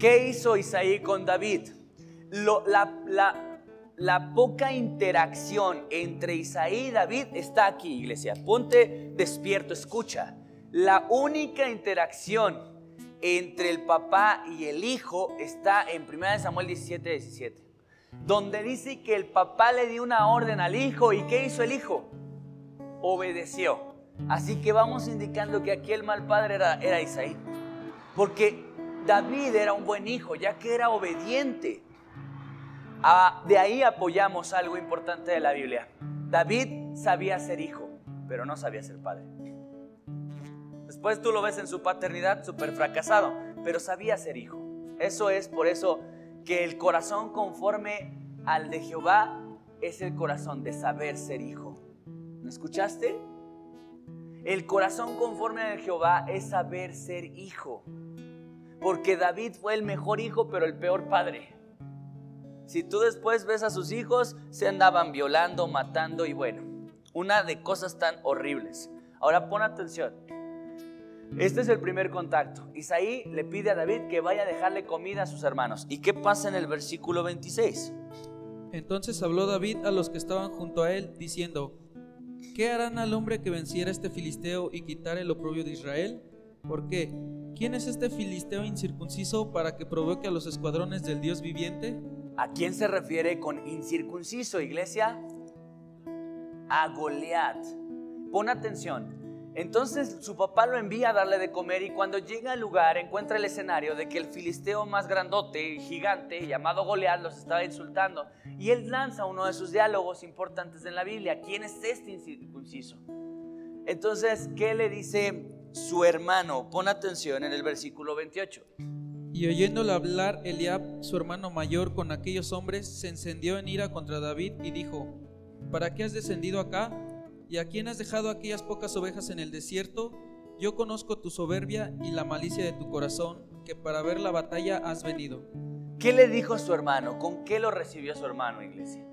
¿Qué hizo Isaí con David? la, la, la poca interacción entre Isaí y David está aquí, iglesia. Ponte despierto, escucha. La única interacción entre el papá y el hijo está en 1 Samuel 17, 17, donde dice que el papá le dio una orden al hijo y ¿qué hizo el hijo? Obedeció. Así que vamos indicando que aquí el mal padre era, era Isaí, porque David era un buen hijo, ya que era obediente. Ah, de ahí apoyamos algo importante de la Biblia. David sabía ser hijo, pero no sabía ser padre. Después tú lo ves en su paternidad súper fracasado, pero sabía ser hijo. Eso es por eso que el corazón conforme al de Jehová es el corazón de saber ser hijo. ¿Me escuchaste? El corazón conforme al de Jehová es saber ser hijo. Porque David fue el mejor hijo, pero el peor padre. Si tú después ves a sus hijos, se andaban violando, matando y bueno, una de cosas tan horribles. Ahora pon atención. Este es el primer contacto. Isaí le pide a David que vaya a dejarle comida a sus hermanos. ¿Y qué pasa en el versículo 26? Entonces habló David a los que estaban junto a él, diciendo, ¿qué harán al hombre que venciera este filisteo y quitara el oprobio de Israel? ¿Por qué? ¿Quién es este filisteo incircunciso para que provoque a los escuadrones del Dios viviente? ¿A quién se refiere con incircunciso, iglesia? a Goliat. Pon atención. Entonces su papá lo envía a darle de comer y cuando llega al lugar encuentra el escenario de que el filisteo más grandote, gigante, llamado Goliat, los estaba insultando. Y él lanza uno de sus diálogos importantes en la Biblia. ¿Quién es este incircunciso? Entonces, ¿qué le dice su hermano? Pon atención en el versículo 28. Y oyéndole hablar Eliab, su hermano mayor, con aquellos hombres, se encendió en ira contra David y dijo, ¿para qué has descendido acá? ¿Y a quién has dejado aquellas pocas ovejas en el desierto? Yo conozco tu soberbia y la malicia de tu corazón, que para ver la batalla has venido. ¿Qué le dijo a su hermano? ¿Con qué lo recibió su hermano, iglesia?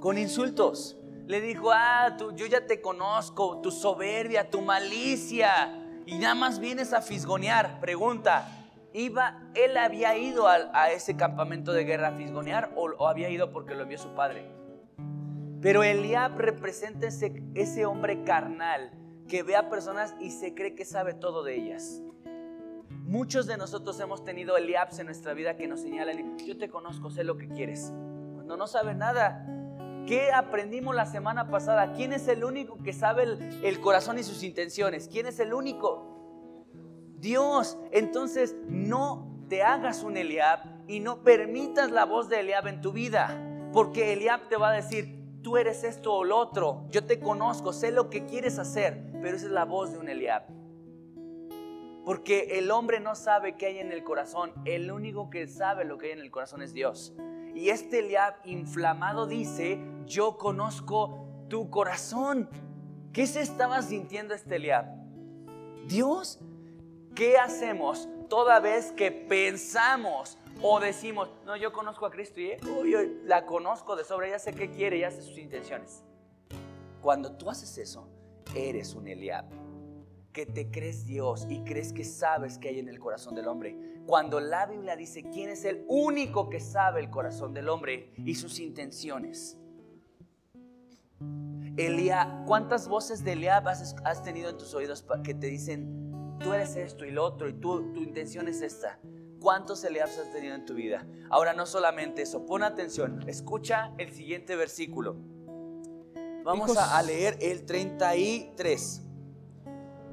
Con insultos. Le dijo, ah, tú, yo ya te conozco, tu soberbia, tu malicia, y nada más vienes a fisgonear. Pregunta, ¿iba, él había ido a, ese campamento de guerra a fisgonear o, o había ido porque lo envió su padre? Pero Eliab representa ese, ese hombre carnal que ve a personas y se cree que sabe todo de ellas. Muchos de nosotros hemos tenido Eliabs en nuestra vida que nos señalan, yo te conozco, sé lo que quieres. Cuando no sabe nada. ¿Qué aprendimos la semana pasada? ¿Quién es el único que sabe el corazón y sus intenciones? ¿Quién es el único? Dios. Entonces no te hagas un Eliab y no permitas la voz de Eliab en tu vida. Porque Eliab te va a decir, tú eres esto o lo otro, yo te conozco, sé lo que quieres hacer, pero esa es la voz de un Eliab. Porque el hombre no sabe qué hay en el corazón, el único que sabe lo que hay en el corazón es Dios. Y este Eliab inflamado dice, yo conozco tu corazón. ¿Qué se estaba sintiendo este Eliab? Dios, ¿qué hacemos toda vez que pensamos o decimos, no, yo conozco a Cristo y yo la conozco de sobra, ya sé qué quiere, ya sé sus intenciones. Cuando tú haces eso, eres un Eliab, que te crees Dios y crees que sabes qué hay en el corazón del hombre. Cuando la Biblia dice quién es el único que sabe el corazón del hombre y sus intenciones. Eliab, ¿cuántas voces de Eliab has, has tenido en tus oídos que te dicen, tú eres esto y lo otro y tú, tu intención es esta? ¿Cuántos Eliabs has tenido en tu vida? Ahora no solamente eso, pon atención, escucha el siguiente versículo. Vamos a, leer el 33.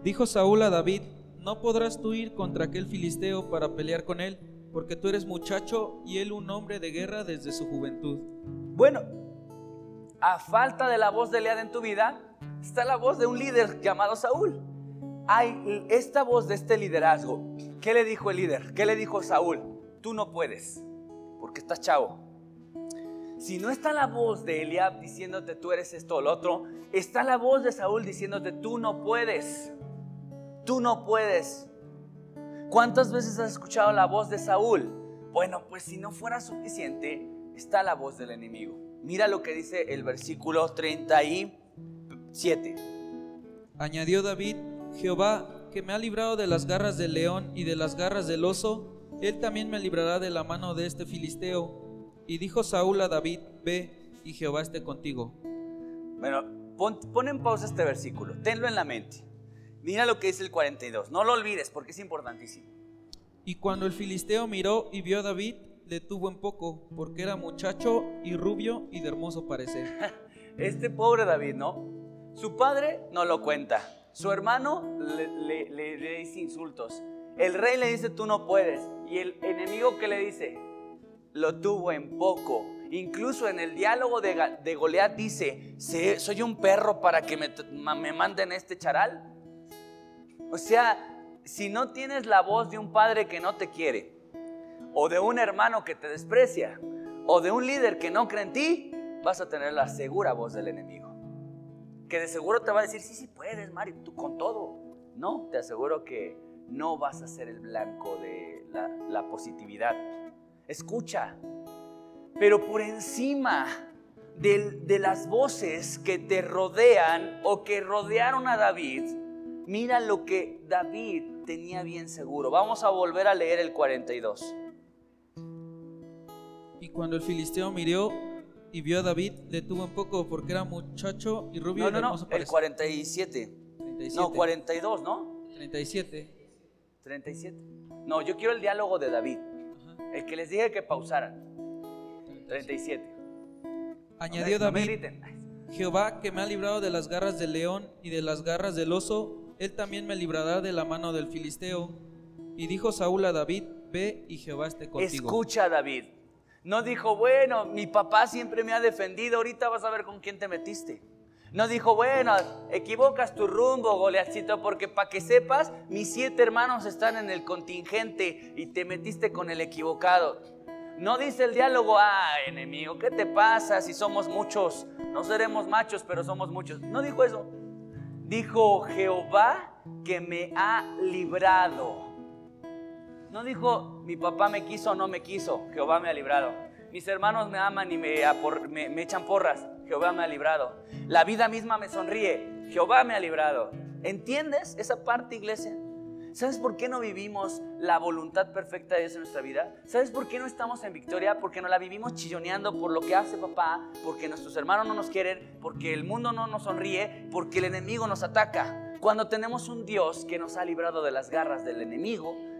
Dijo Saúl a David, no podrás tú ir contra aquel filisteo para pelear con él, porque tú eres muchacho y él un hombre de guerra desde su juventud. Bueno, a falta de la voz de Eliab en tu vida, está la voz de un líder llamado Saúl. Hay esta voz de este liderazgo ¿Qué le dijo el líder? ¿Qué le dijo Saúl? Tú no puedes, porque estás chavo. Si no está la voz de Eliab diciéndote tú eres esto o lo otro, está la voz de Saúl diciéndote tú no puedes. Tú no puedes. ¿Cuántas veces has escuchado la voz de Saúl? Bueno, pues si no fuera suficiente, está la voz del enemigo. Mira lo que dice el versículo 37. Añadió David, Jehová que me ha librado de las garras del león y de las garras del oso, él también me librará de la mano de este filisteo. Y dijo Saúl a David, ve y Jehová esté contigo. Bueno, pon, en pausa este versículo, tenlo en la mente. Mira lo que dice el 42, no lo olvides porque es importantísimo. Y cuando el filisteo miró y vio a David, le tuvo en poco, porque era muchacho y rubio y de hermoso parecer. Este pobre David, ¿no? Su padre no lo cuenta, su hermano le, dice insultos. El rey le dice, tú no puedes. Y el enemigo que le dice, lo tuvo en poco. Incluso en el diálogo de, de Goliat dice, soy un perro para que me, me manden este charal. O sea, si no tienes la voz de un padre que no te quiere, o de un hermano que te desprecia, o de un líder que no cree en ti, vas a tener la segura voz del enemigo que de seguro te va a decir, sí, sí puedes, Mario, tú con todo. No, te aseguro que no vas a ser el blanco de la, positividad. Escucha, pero por encima de, de, las voces que te rodean o que rodearon a David, mira lo que David tenía bien seguro. Vamos a volver a leer el 42. Y cuando el filisteo miró y vio a David, detuvo un poco porque era muchacho y rubio. No, no, no, el 47. 37. No, 42, ¿no? 37. 37. No, yo quiero el diálogo de David. El que les dije que pausaran. 37. Añadió David. Jehová que me ha librado de las garras del león y de las garras del oso, él también me librará de la mano del filisteo. Y dijo Saúl a David, ve y Jehová esté contigo. Escucha David. No dijo, bueno, mi papá siempre me ha defendido, ahorita vas a ver con quién te metiste. No dijo, bueno, equivocas tu rumbo, Goliatcito, porque para que sepas, mis siete hermanos están en el contingente y te metiste con el equivocado. No dice el diálogo, ah, enemigo, ¿qué te pasa si somos muchos? No seremos machos, pero somos muchos. No dijo eso. Dijo Jehová que me ha librado. No dijo, mi papá me quiso o no me quiso, Jehová me ha librado. Mis hermanos me aman y me, echan porras, Jehová me ha librado. La vida misma me sonríe, Jehová me ha librado. ¿Entiendes esa parte, iglesia? ¿Sabes por qué no vivimos la voluntad perfecta de Dios en nuestra vida? ¿Sabes por qué no estamos en victoria? Porque no la vivimos chilloneando por lo que hace papá, porque nuestros hermanos no nos quieren, porque el mundo no nos sonríe, porque el enemigo nos ataca. Cuando tenemos un Dios que nos ha librado de las garras del enemigo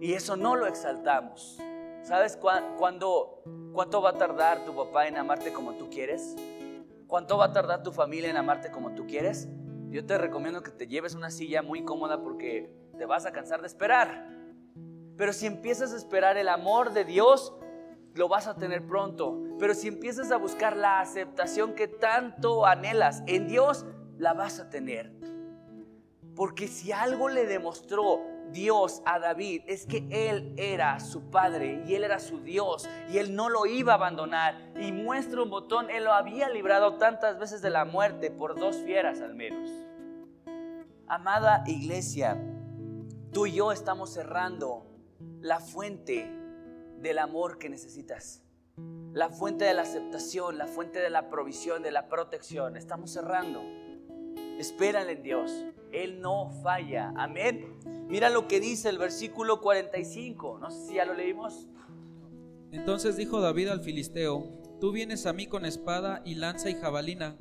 y eso no lo exaltamos. ¿Sabes cuándo, cuánto va a tardar tu papá en amarte como tú quieres? ¿Cuánto va a tardar tu familia en amarte como tú quieres? yo te recomiendo que te lleves una silla muy cómoda porque te vas a cansar de esperar. Pero si empiezas a esperar el amor de Dios, lo vas a tener pronto. Pero si empiezas a buscar la aceptación que tanto anhelas en Dios, la vas a tener. Porque si algo le demostró Dios a David es que él era su padre y él era su Dios y él no lo iba a abandonar. Y muestra un botón, él lo había librado tantas veces de la muerte por dos fieras al menos. Amada iglesia, tú y yo estamos cerrando la fuente del amor que necesitas. La fuente de la aceptación, la fuente de la provisión, de la protección. Estamos cerrando. Espérale en Dios. Él no falla. Amén. Mira lo que dice el versículo 45. No sé si ya lo leímos. Entonces dijo David al filisteo, tú vienes a mí con espada y lanza y jabalina,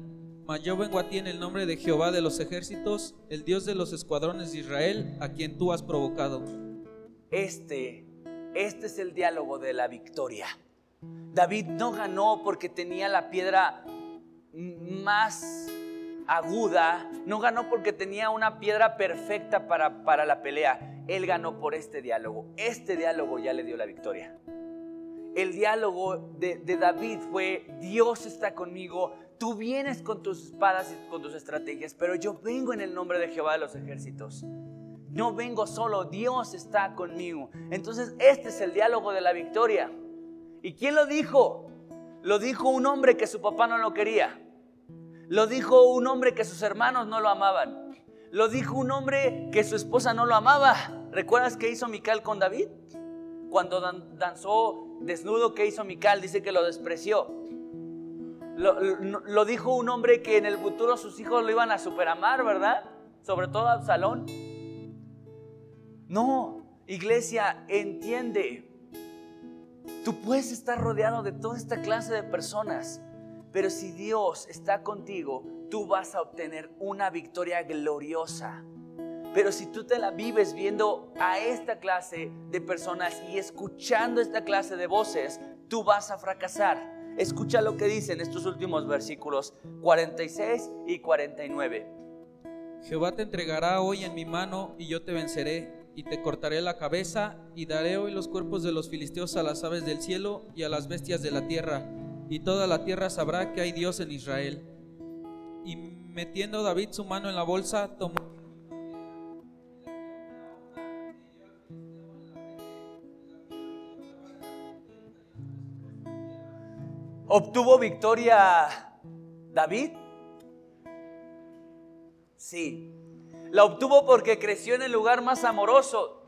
mas yo vengo a ti en el nombre de Jehová de los ejércitos, el Dios de los escuadrones de Israel, a quien tú has provocado. Este, este es el diálogo de la victoria. David no ganó porque tenía la piedra más aguda, no ganó porque tenía una piedra perfecta para, para la pelea. Él ganó por este diálogo. Este diálogo ya le dio la victoria. El diálogo de, de David fue, Dios está conmigo, tú vienes con tus espadas y con tus estrategias, pero yo vengo en el nombre de Jehová de los ejércitos. No vengo solo, Dios está conmigo. Entonces este es el diálogo de la victoria. ¿Y quién lo dijo? Lo dijo un hombre que su papá no lo quería. Lo dijo un hombre que sus hermanos no lo amaban. Lo dijo un hombre que su esposa no lo amaba. ¿Recuerdas qué hizo Mical con David? Cuando danzó desnudo, ¿qué hizo Mical? Dice que lo despreció. Lo, dijo un hombre que en el futuro sus hijos lo iban a superamar, ¿verdad? Sobre todo Absalón. No, iglesia, entiende. Tú puedes estar rodeado de toda esta clase de personas pero si Dios está contigo, tú vas a obtener una victoria gloriosa. Pero si tú te la vives viendo a esta clase de personas y escuchando esta clase de voces, tú vas a fracasar. Escucha lo que dicen estos últimos versículos 46 y 49. Jehová te entregará hoy en mi mano y yo te venceré y te cortaré la cabeza y daré hoy los cuerpos de los filisteos a las aves del cielo y a las bestias de la tierra y toda la tierra sabrá que hay Dios en Israel. Y metiendo David su mano en la bolsa, tomó... ¿Obtuvo victoria David? Sí. La obtuvo porque creció en el lugar más amoroso.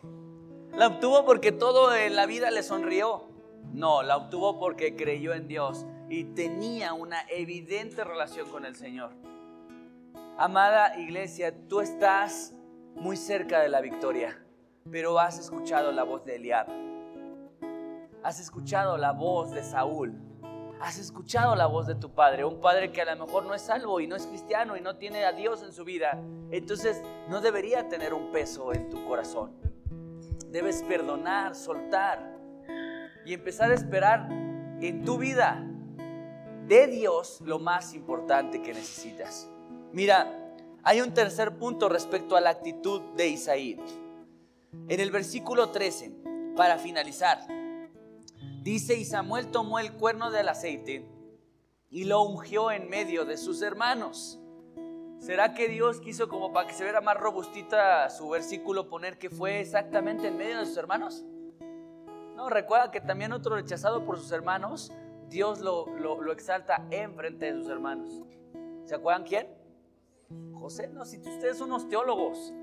La obtuvo porque todo en la vida le sonrió. No, la obtuvo porque creyó en Dios y tenía una evidente relación con el Señor. Amada iglesia, tú estás muy cerca de la victoria, pero has escuchado la voz de Eliab. Has escuchado la voz de Saúl. Has escuchado la voz de tu padre, un padre que a lo mejor no es salvo y no es cristiano y no tiene a Dios en su vida. Entonces no debería tener un peso en tu corazón. Debes perdonar, soltar y empezar a esperar en tu vida de Dios lo más importante que necesitas. Mira, hay un tercer punto respecto a la actitud de Isaí. En el versículo 13, para finalizar, dice, y Samuel tomó el cuerno del aceite y lo ungió en medio de sus hermanos. ¿Será que Dios quiso como para que se viera más robustita su versículo poner que fue exactamente en medio de sus hermanos? No, recuerda que también otro rechazado por sus hermanos, Dios lo, lo, exalta en frente de sus hermanos. ¿Se acuerdan quién? José, no, si ustedes son unos teólogos,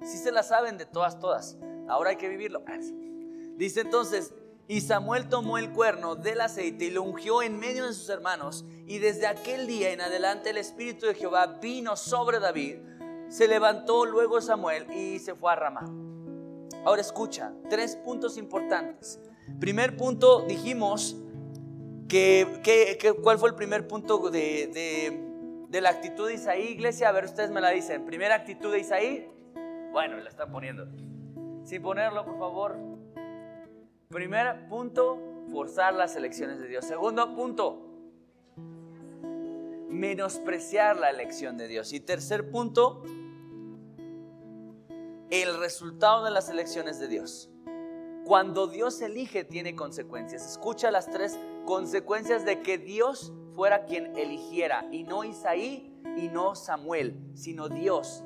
si se la saben de todas, todas. Ahora hay que vivirlo. Dice entonces, y Samuel tomó el cuerno del aceite y lo ungió en medio de sus hermanos. Y desde aquel día en adelante el Espíritu de Jehová vino sobre David. Se levantó luego Samuel y se fue a Ramá. Ahora escucha, tres puntos importantes. Primer punto, dijimos que, ¿cuál fue el primer punto de, de la actitud de Isaí, iglesia? A ver, ustedes me la dicen. Primera actitud de Isaí. Bueno, la están poniendo. Sin ponerlo, por favor. Primer punto, forzar las elecciones de Dios. Segundo punto, menospreciar la elección de Dios. Y tercer punto, el resultado de las elecciones de Dios. Cuando Dios elige tiene consecuencias. Escucha las tres consecuencias de que Dios fuera quien eligiera y no Isaí y no Samuel, sino Dios.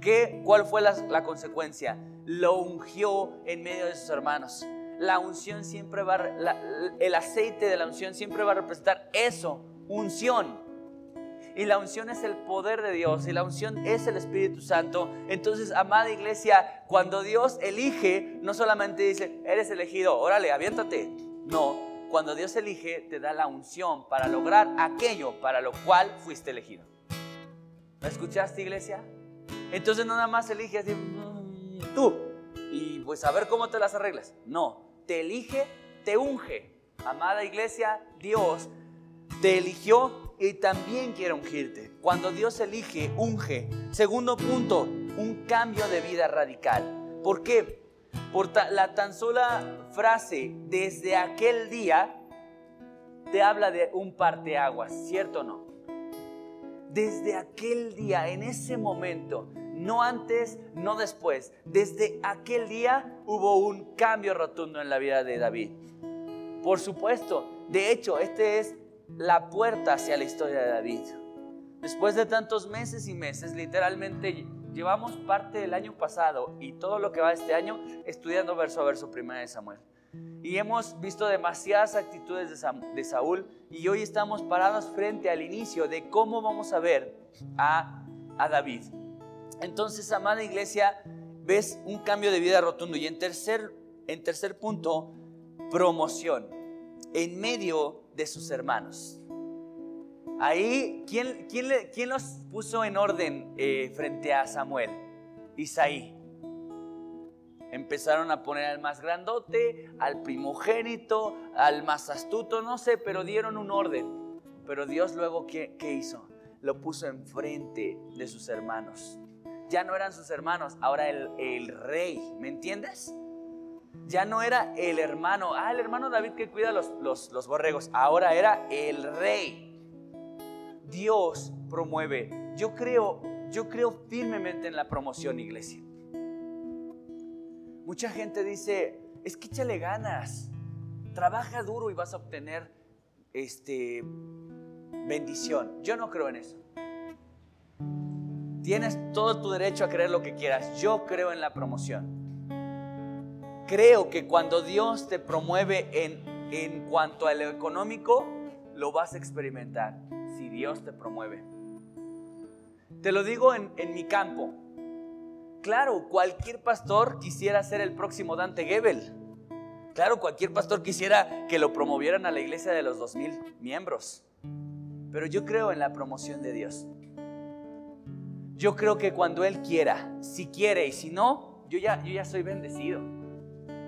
¿Qué, ¿Cuál fue la, la consecuencia? Lo ungió en medio de sus hermanos la unción siempre va, el aceite de la unción siempre va a representar eso, unción. Y la unción es el poder de Dios y la unción es el Espíritu Santo. Entonces, amada iglesia, cuando Dios elige, no solamente dice, eres elegido, órale, aviéntate. No, cuando Dios elige, te da la unción para lograr aquello para lo cual fuiste elegido. ¿Me escuchaste, iglesia? Entonces, no nada más elige así, mm, tú, y pues a ver cómo te las arreglas. No, te elige, te unge. Amada iglesia, Dios te eligió y también quiere ungirte. Cuando Dios elige, unge. Segundo punto, un cambio de vida radical. ¿Por qué? Por la tan sola frase, desde aquel día, te habla de un parteaguas, ¿cierto o no? Desde aquel día, en ese momento, no antes, no después. Desde aquel día hubo un cambio rotundo en la vida de David. Por supuesto, de hecho, esta es la puerta hacia la historia de David. Después de tantos meses y meses, literalmente llevamos parte del año pasado y todo lo que va este año estudiando verso a verso primera de Samuel. Y hemos visto demasiadas actitudes de Saúl y hoy estamos parados frente al inicio de cómo vamos a ver a, a David. Entonces, amada iglesia, ves un cambio de vida rotundo. Y en tercer, en tercer punto, promoción en medio de sus hermanos. Ahí, ¿quién, quién, los puso en orden eh, frente a Samuel? Isaí. Empezaron a poner al más grandote, al primogénito, al más astuto, no sé, pero dieron un orden. Pero Dios luego, ¿qué, qué hizo? Lo puso enfrente de sus hermanos ya no eran sus hermanos, ahora el, el rey, ¿me entiendes? Ya no era el hermano, ah, el hermano David que cuida los, los, los borregos, ahora era el rey. Dios promueve. Yo creo, yo creo firmemente en la promoción, iglesia. Mucha gente dice, es que échale ganas, trabaja duro y vas a obtener este, bendición. Yo no creo en eso. Tienes todo tu derecho a creer lo que quieras. Yo creo en la promoción. Creo que cuando Dios te promueve en, en cuanto a lo económico, lo vas a experimentar si Dios te promueve. Te lo digo en, en mi campo. Claro, cualquier pastor quisiera ser el próximo Dante Gebel. Claro, cualquier pastor quisiera que lo promovieran a la iglesia de los 2000 miembros. Pero yo creo en la promoción de Dios. Yo creo que cuando Él quiera, si quiere y si no, yo ya, yo ya soy bendecido.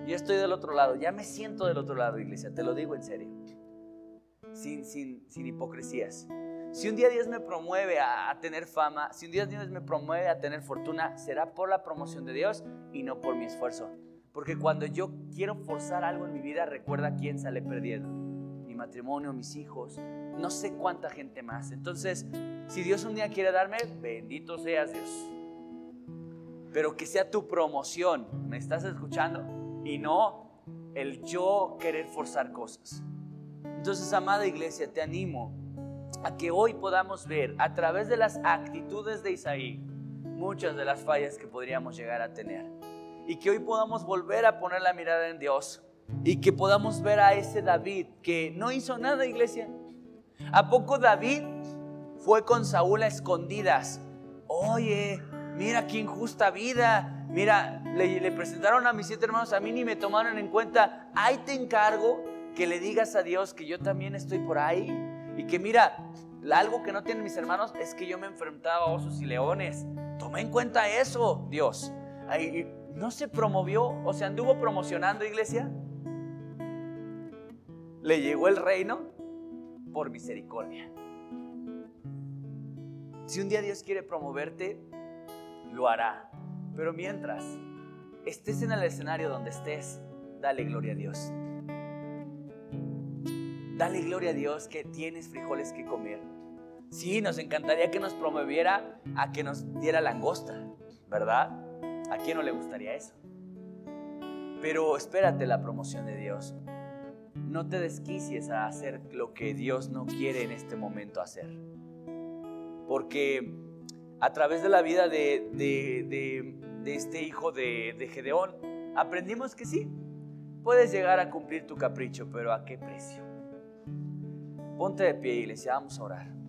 Yo estoy del otro lado, ya me siento del otro lado, iglesia, te lo digo en serio. Sin, sin, sin hipocresías. Si un día Dios me promueve a, a, tener fama, si un día Dios me promueve a tener fortuna, será por la promoción de Dios y no por mi esfuerzo. Porque cuando yo quiero forzar algo en mi vida, recuerda quién sale perdiendo matrimonio, mis hijos, no sé cuánta gente más. Entonces, si Dios un día quiere darme, bendito seas Dios. Pero que sea tu promoción, ¿me estás escuchando? Y no el yo querer forzar cosas. Entonces, amada iglesia, te animo a que hoy podamos ver a través de las actitudes de Isaí muchas de las fallas que podríamos llegar a tener. Y que hoy podamos volver a poner la mirada en Dios. Y que podamos ver a ese David que no hizo nada, iglesia. ¿A poco David fue con Saúl a escondidas? Oye, mira qué injusta vida. Mira, le, le presentaron a mis siete hermanos, a mí ni me tomaron en cuenta. Ahí te encargo que le digas a Dios que yo también estoy por ahí. Y que mira, algo que no tienen mis hermanos es que yo me enfrentaba a osos y leones. Toma en cuenta eso, Dios. ¿No se promovió o se anduvo promocionando, iglesia? Le llegó el reino por misericordia. Si un día Dios quiere promoverte, lo hará. Pero mientras estés en el escenario donde estés, dale gloria a Dios. Dale gloria a Dios que tienes frijoles que comer. Sí, nos encantaría que nos promoviera a que nos diera langosta, ¿verdad? ¿A quién no le gustaría eso? Pero espérate la promoción de Dios. No te desquicies a hacer lo que Dios no quiere en este momento hacer. Porque a través de la vida de, de, este hijo de, de Gedeón, aprendimos que sí, puedes llegar a cumplir tu capricho, pero ¿a qué precio? Ponte de pie, iglesia, vamos a orar.